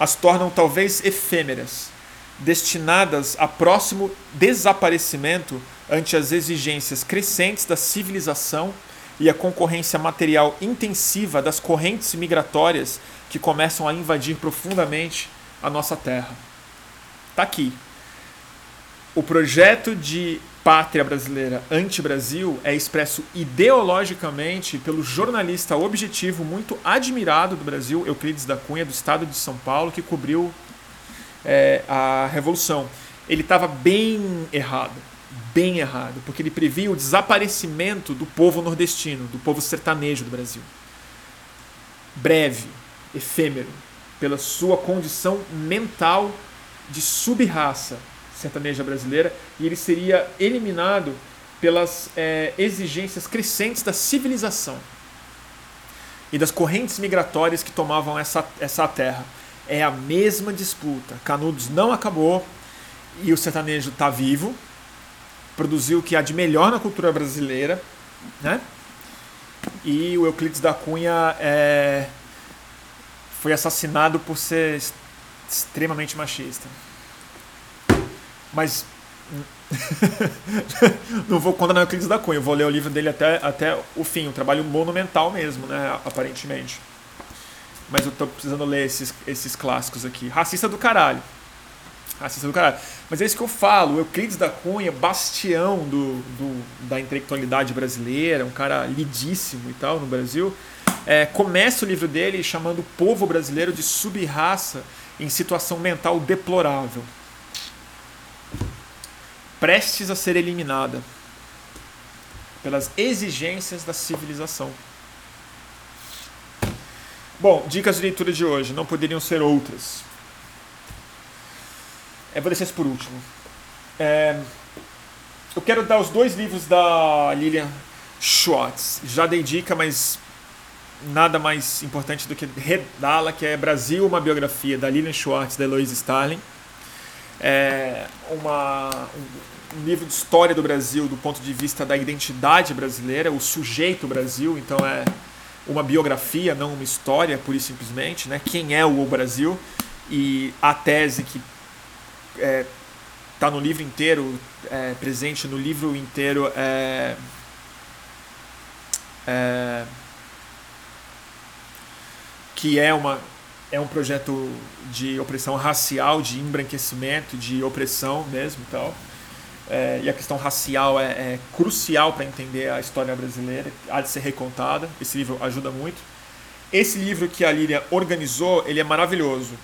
as tornam talvez efêmeras, destinadas a próximo desaparecimento ante as exigências crescentes da civilização e a concorrência material intensiva das correntes migratórias que começam a invadir profundamente a nossa terra. Está aqui. O projeto de pátria brasileira anti-Brasil é expresso ideologicamente pelo jornalista objetivo muito admirado do Brasil, Euclides da Cunha, do estado de São Paulo, que cobriu é, a Revolução. Ele estava bem errado, bem errado, porque ele previa o desaparecimento do povo nordestino, do povo sertanejo do Brasil. Breve, efêmero, pela sua condição mental de subraça sertaneja brasileira e ele seria eliminado pelas é, exigências crescentes da civilização e das correntes migratórias que tomavam essa, essa terra. É a mesma disputa. Canudos não acabou e o sertanejo está vivo, produziu o que há de melhor na cultura brasileira, né? E o Euclides da Cunha é, foi assassinado por ser extremamente machista. Mas não vou condenar o Euclides da Cunha, eu vou ler o livro dele até, até o fim, um trabalho monumental mesmo, né, aparentemente. Mas eu tô precisando ler esses, esses clássicos aqui. Racista do caralho. Racista do caralho. Mas é isso que eu falo, o Euclides da Cunha, bastião do, do, da intelectualidade brasileira, um cara lidíssimo e tal no Brasil, é, começa o livro dele chamando o povo brasileiro de subraça em situação mental deplorável prestes a ser eliminada pelas exigências da civilização. Bom, dicas de leitura de hoje, não poderiam ser outras. Eu vou deixar isso por último. É, eu quero dar os dois livros da Lilian Schwartz. Já dei dica, mas nada mais importante do que redá-la, que é Brasil, uma biografia da Lilian Schwartz, da Eloise Starling. É uma, um livro de história do Brasil do ponto de vista da identidade brasileira, o sujeito Brasil, então é uma biografia, não uma história, por isso simplesmente, né? Quem é o Brasil e a tese que está é, tá no livro inteiro, é, presente no livro inteiro é, é que é uma é um projeto de opressão racial, de embranquecimento, de opressão mesmo, tal. É, e a questão racial é, é crucial para entender a história brasileira, há de ser recontada. Esse livro ajuda muito. Esse livro que a Lília organizou, ele é maravilhoso.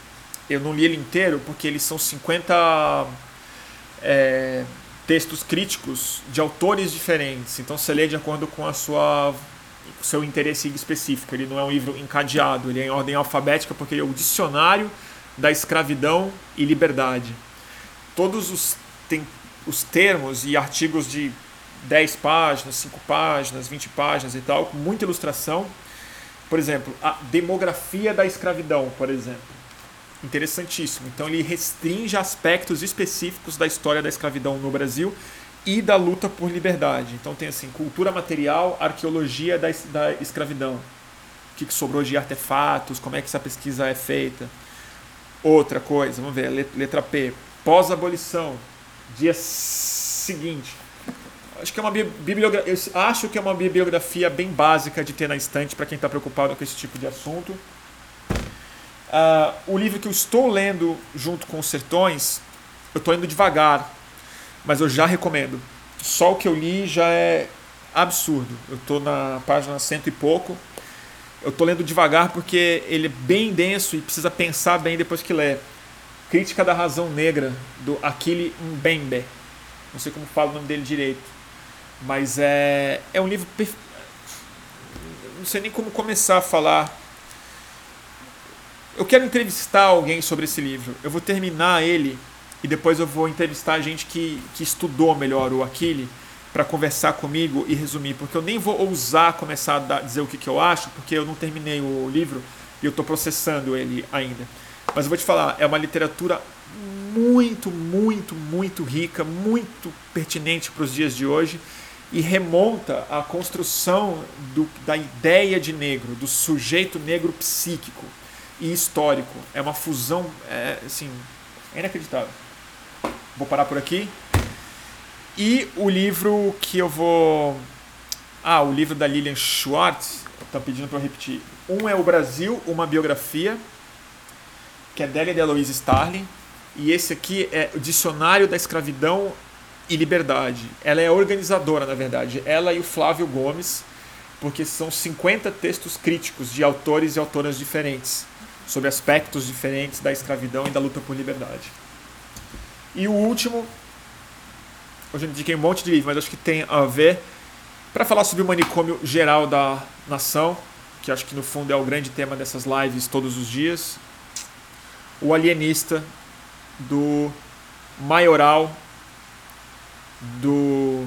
Eu não li ele inteiro porque eles são 50 é, textos críticos de autores diferentes. Então você lê de acordo com a sua seu interesse específico. Ele não é um livro encadeado, ele é em ordem alfabética porque ele é o dicionário da escravidão e liberdade. Todos os, tem, os termos e artigos de 10 páginas, 5 páginas, 20 páginas e tal, com muita ilustração. Por exemplo, a demografia da escravidão, por exemplo. Interessantíssimo. Então ele restringe aspectos específicos da história da escravidão no Brasil e da luta por liberdade. Então tem assim, cultura material, arqueologia da, da escravidão. O que, que sobrou de artefatos, como é que essa pesquisa é feita. Outra coisa, vamos ver, letra P, pós-abolição, dia seguinte. Acho que é uma bibliografia, acho que é uma bibliografia bem básica de ter na estante para quem está preocupado com esse tipo de assunto. Uh, o livro que eu estou lendo junto com os Sertões, eu estou indo devagar, mas eu já recomendo. Só o que eu li já é absurdo. Eu estou na página cento e pouco. Eu estou lendo devagar porque ele é bem denso e precisa pensar bem depois que lê. Crítica da Razão Negra, do Akili Mbembe. Não sei como falo o nome dele direito. Mas é, é um livro. Não sei nem como começar a falar. Eu quero entrevistar alguém sobre esse livro. Eu vou terminar ele e depois eu vou entrevistar gente que, que estudou melhor o Aquile para conversar comigo e resumir, porque eu nem vou ousar começar a dizer o que, que eu acho, porque eu não terminei o livro e eu estou processando ele ainda. Mas eu vou te falar, é uma literatura muito, muito, muito rica, muito pertinente para os dias de hoje e remonta à construção do, da ideia de negro, do sujeito negro psíquico e histórico. É uma fusão, é, assim, é inacreditável. Vou parar por aqui. E o livro que eu vou. Ah, o livro da Lilian Schwartz, estão pedindo para eu repetir. Um é O Brasil, uma biografia, que é dela e de Eloise Starling. E esse aqui é o Dicionário da Escravidão e Liberdade. Ela é organizadora, na verdade. Ela e o Flávio Gomes, porque são 50 textos críticos de autores e autoras diferentes, sobre aspectos diferentes da escravidão e da luta por liberdade. E o último, eu indiquei um monte de livro, mas acho que tem a ver para falar sobre o manicômio geral da nação, que acho que no fundo é o grande tema dessas lives todos os dias. O alienista do maioral do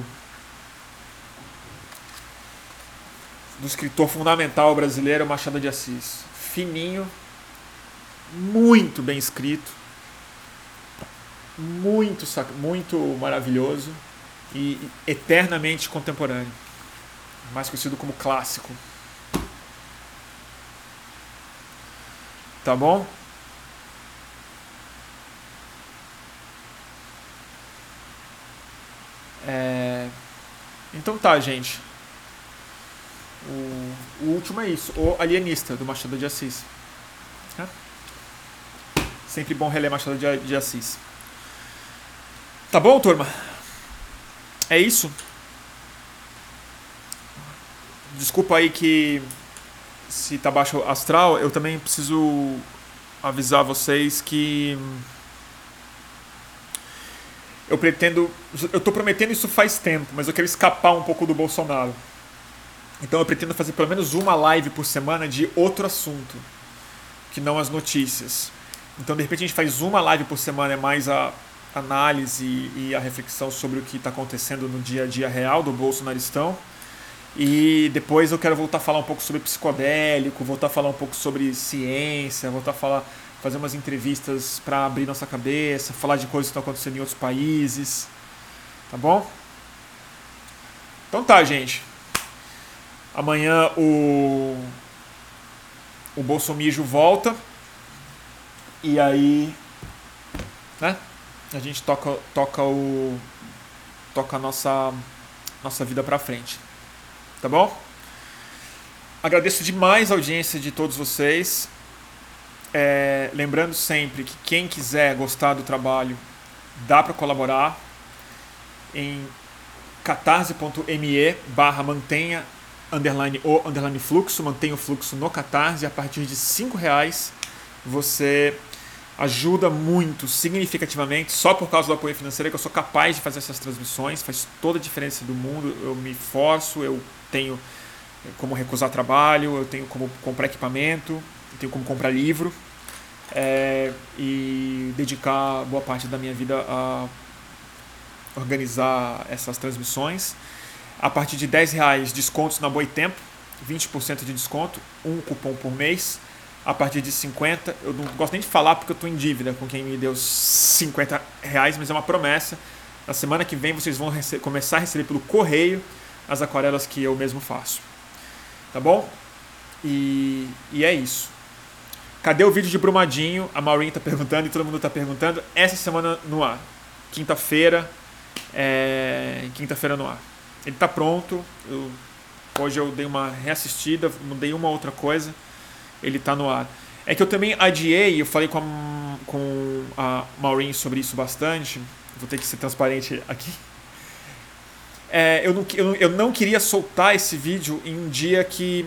do escritor fundamental brasileiro Machado de Assis. Fininho, muito bem escrito, muito, muito maravilhoso e eternamente contemporâneo, mais conhecido como clássico. Tá bom? É... Então tá, gente. O, o último é isso, O Alienista, do Machado de Assis. É? Sempre bom reler Machado de, de Assis. Tá bom, turma? É isso. Desculpa aí que se tá baixo astral, eu também preciso avisar vocês que eu pretendo, eu tô prometendo isso faz tempo, mas eu quero escapar um pouco do Bolsonaro. Então eu pretendo fazer pelo menos uma live por semana de outro assunto, que não as notícias. Então de repente a gente faz uma live por semana é mais a análise e a reflexão sobre o que está acontecendo no dia a dia real do bolsonaristão. E depois eu quero voltar a falar um pouco sobre psicodélico, voltar a falar um pouco sobre ciência, voltar a falar, fazer umas entrevistas para abrir nossa cabeça, falar de coisas que estão acontecendo em outros países. Tá bom? Então tá, gente. Amanhã o o Bolsomijo volta e aí, né? A gente toca toca o toca a nossa nossa vida para frente. Tá bom? Agradeço demais a audiência de todos vocês. É, lembrando sempre que quem quiser gostar do trabalho, dá para colaborar em catarse.me barra mantenha underline o underline fluxo, mantenha o fluxo no Catarse, a partir de cinco reais você ajuda muito, significativamente, só por causa do apoio financeiro que eu sou capaz de fazer essas transmissões, faz toda a diferença do mundo, eu me forço, eu tenho como recusar trabalho, eu tenho como comprar equipamento, eu tenho como comprar livro é, e dedicar boa parte da minha vida a organizar essas transmissões. A partir de 10 reais, descontos na Boitempo, 20% de desconto, um cupom por mês. A partir de 50, eu não gosto nem de falar porque eu estou em dívida com quem me deu 50 reais, mas é uma promessa. Na semana que vem vocês vão começar a receber pelo correio as aquarelas que eu mesmo faço. Tá bom? E, e é isso. Cadê o vídeo de Brumadinho? A Maureen está perguntando e todo mundo está perguntando. Essa semana no ar. Quinta-feira. É... Quinta-feira no ar. Ele está pronto. Eu, hoje eu dei uma reassistida, mudei uma outra coisa. Ele está no ar. É que eu também adiei, eu falei com a, com a Maureen sobre isso bastante. Vou ter que ser transparente aqui. É, eu, não, eu, eu não queria soltar esse vídeo em um dia que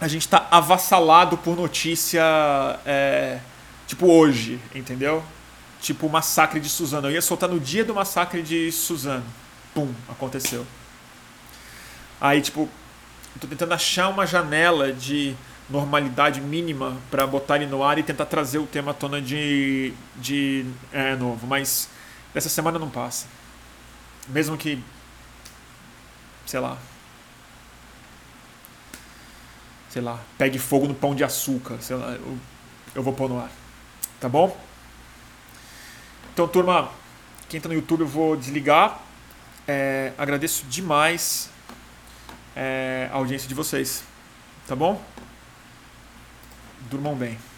a gente está avassalado por notícia, é, tipo hoje, entendeu? Tipo o massacre de Suzano. Eu ia soltar no dia do massacre de Suzano. Pum, aconteceu. Aí, tipo, tô tentando achar uma janela de normalidade mínima para botar ele no ar e tentar trazer o tema à tona de, de é, novo. Mas dessa semana não passa. Mesmo que, sei lá, sei lá, pegue fogo no pão de açúcar, sei lá, eu, eu vou pôr no ar. Tá bom? Então, turma, quem está no YouTube eu vou desligar. É, agradeço demais é, a audiência de vocês. Tá bom? Durmam bem.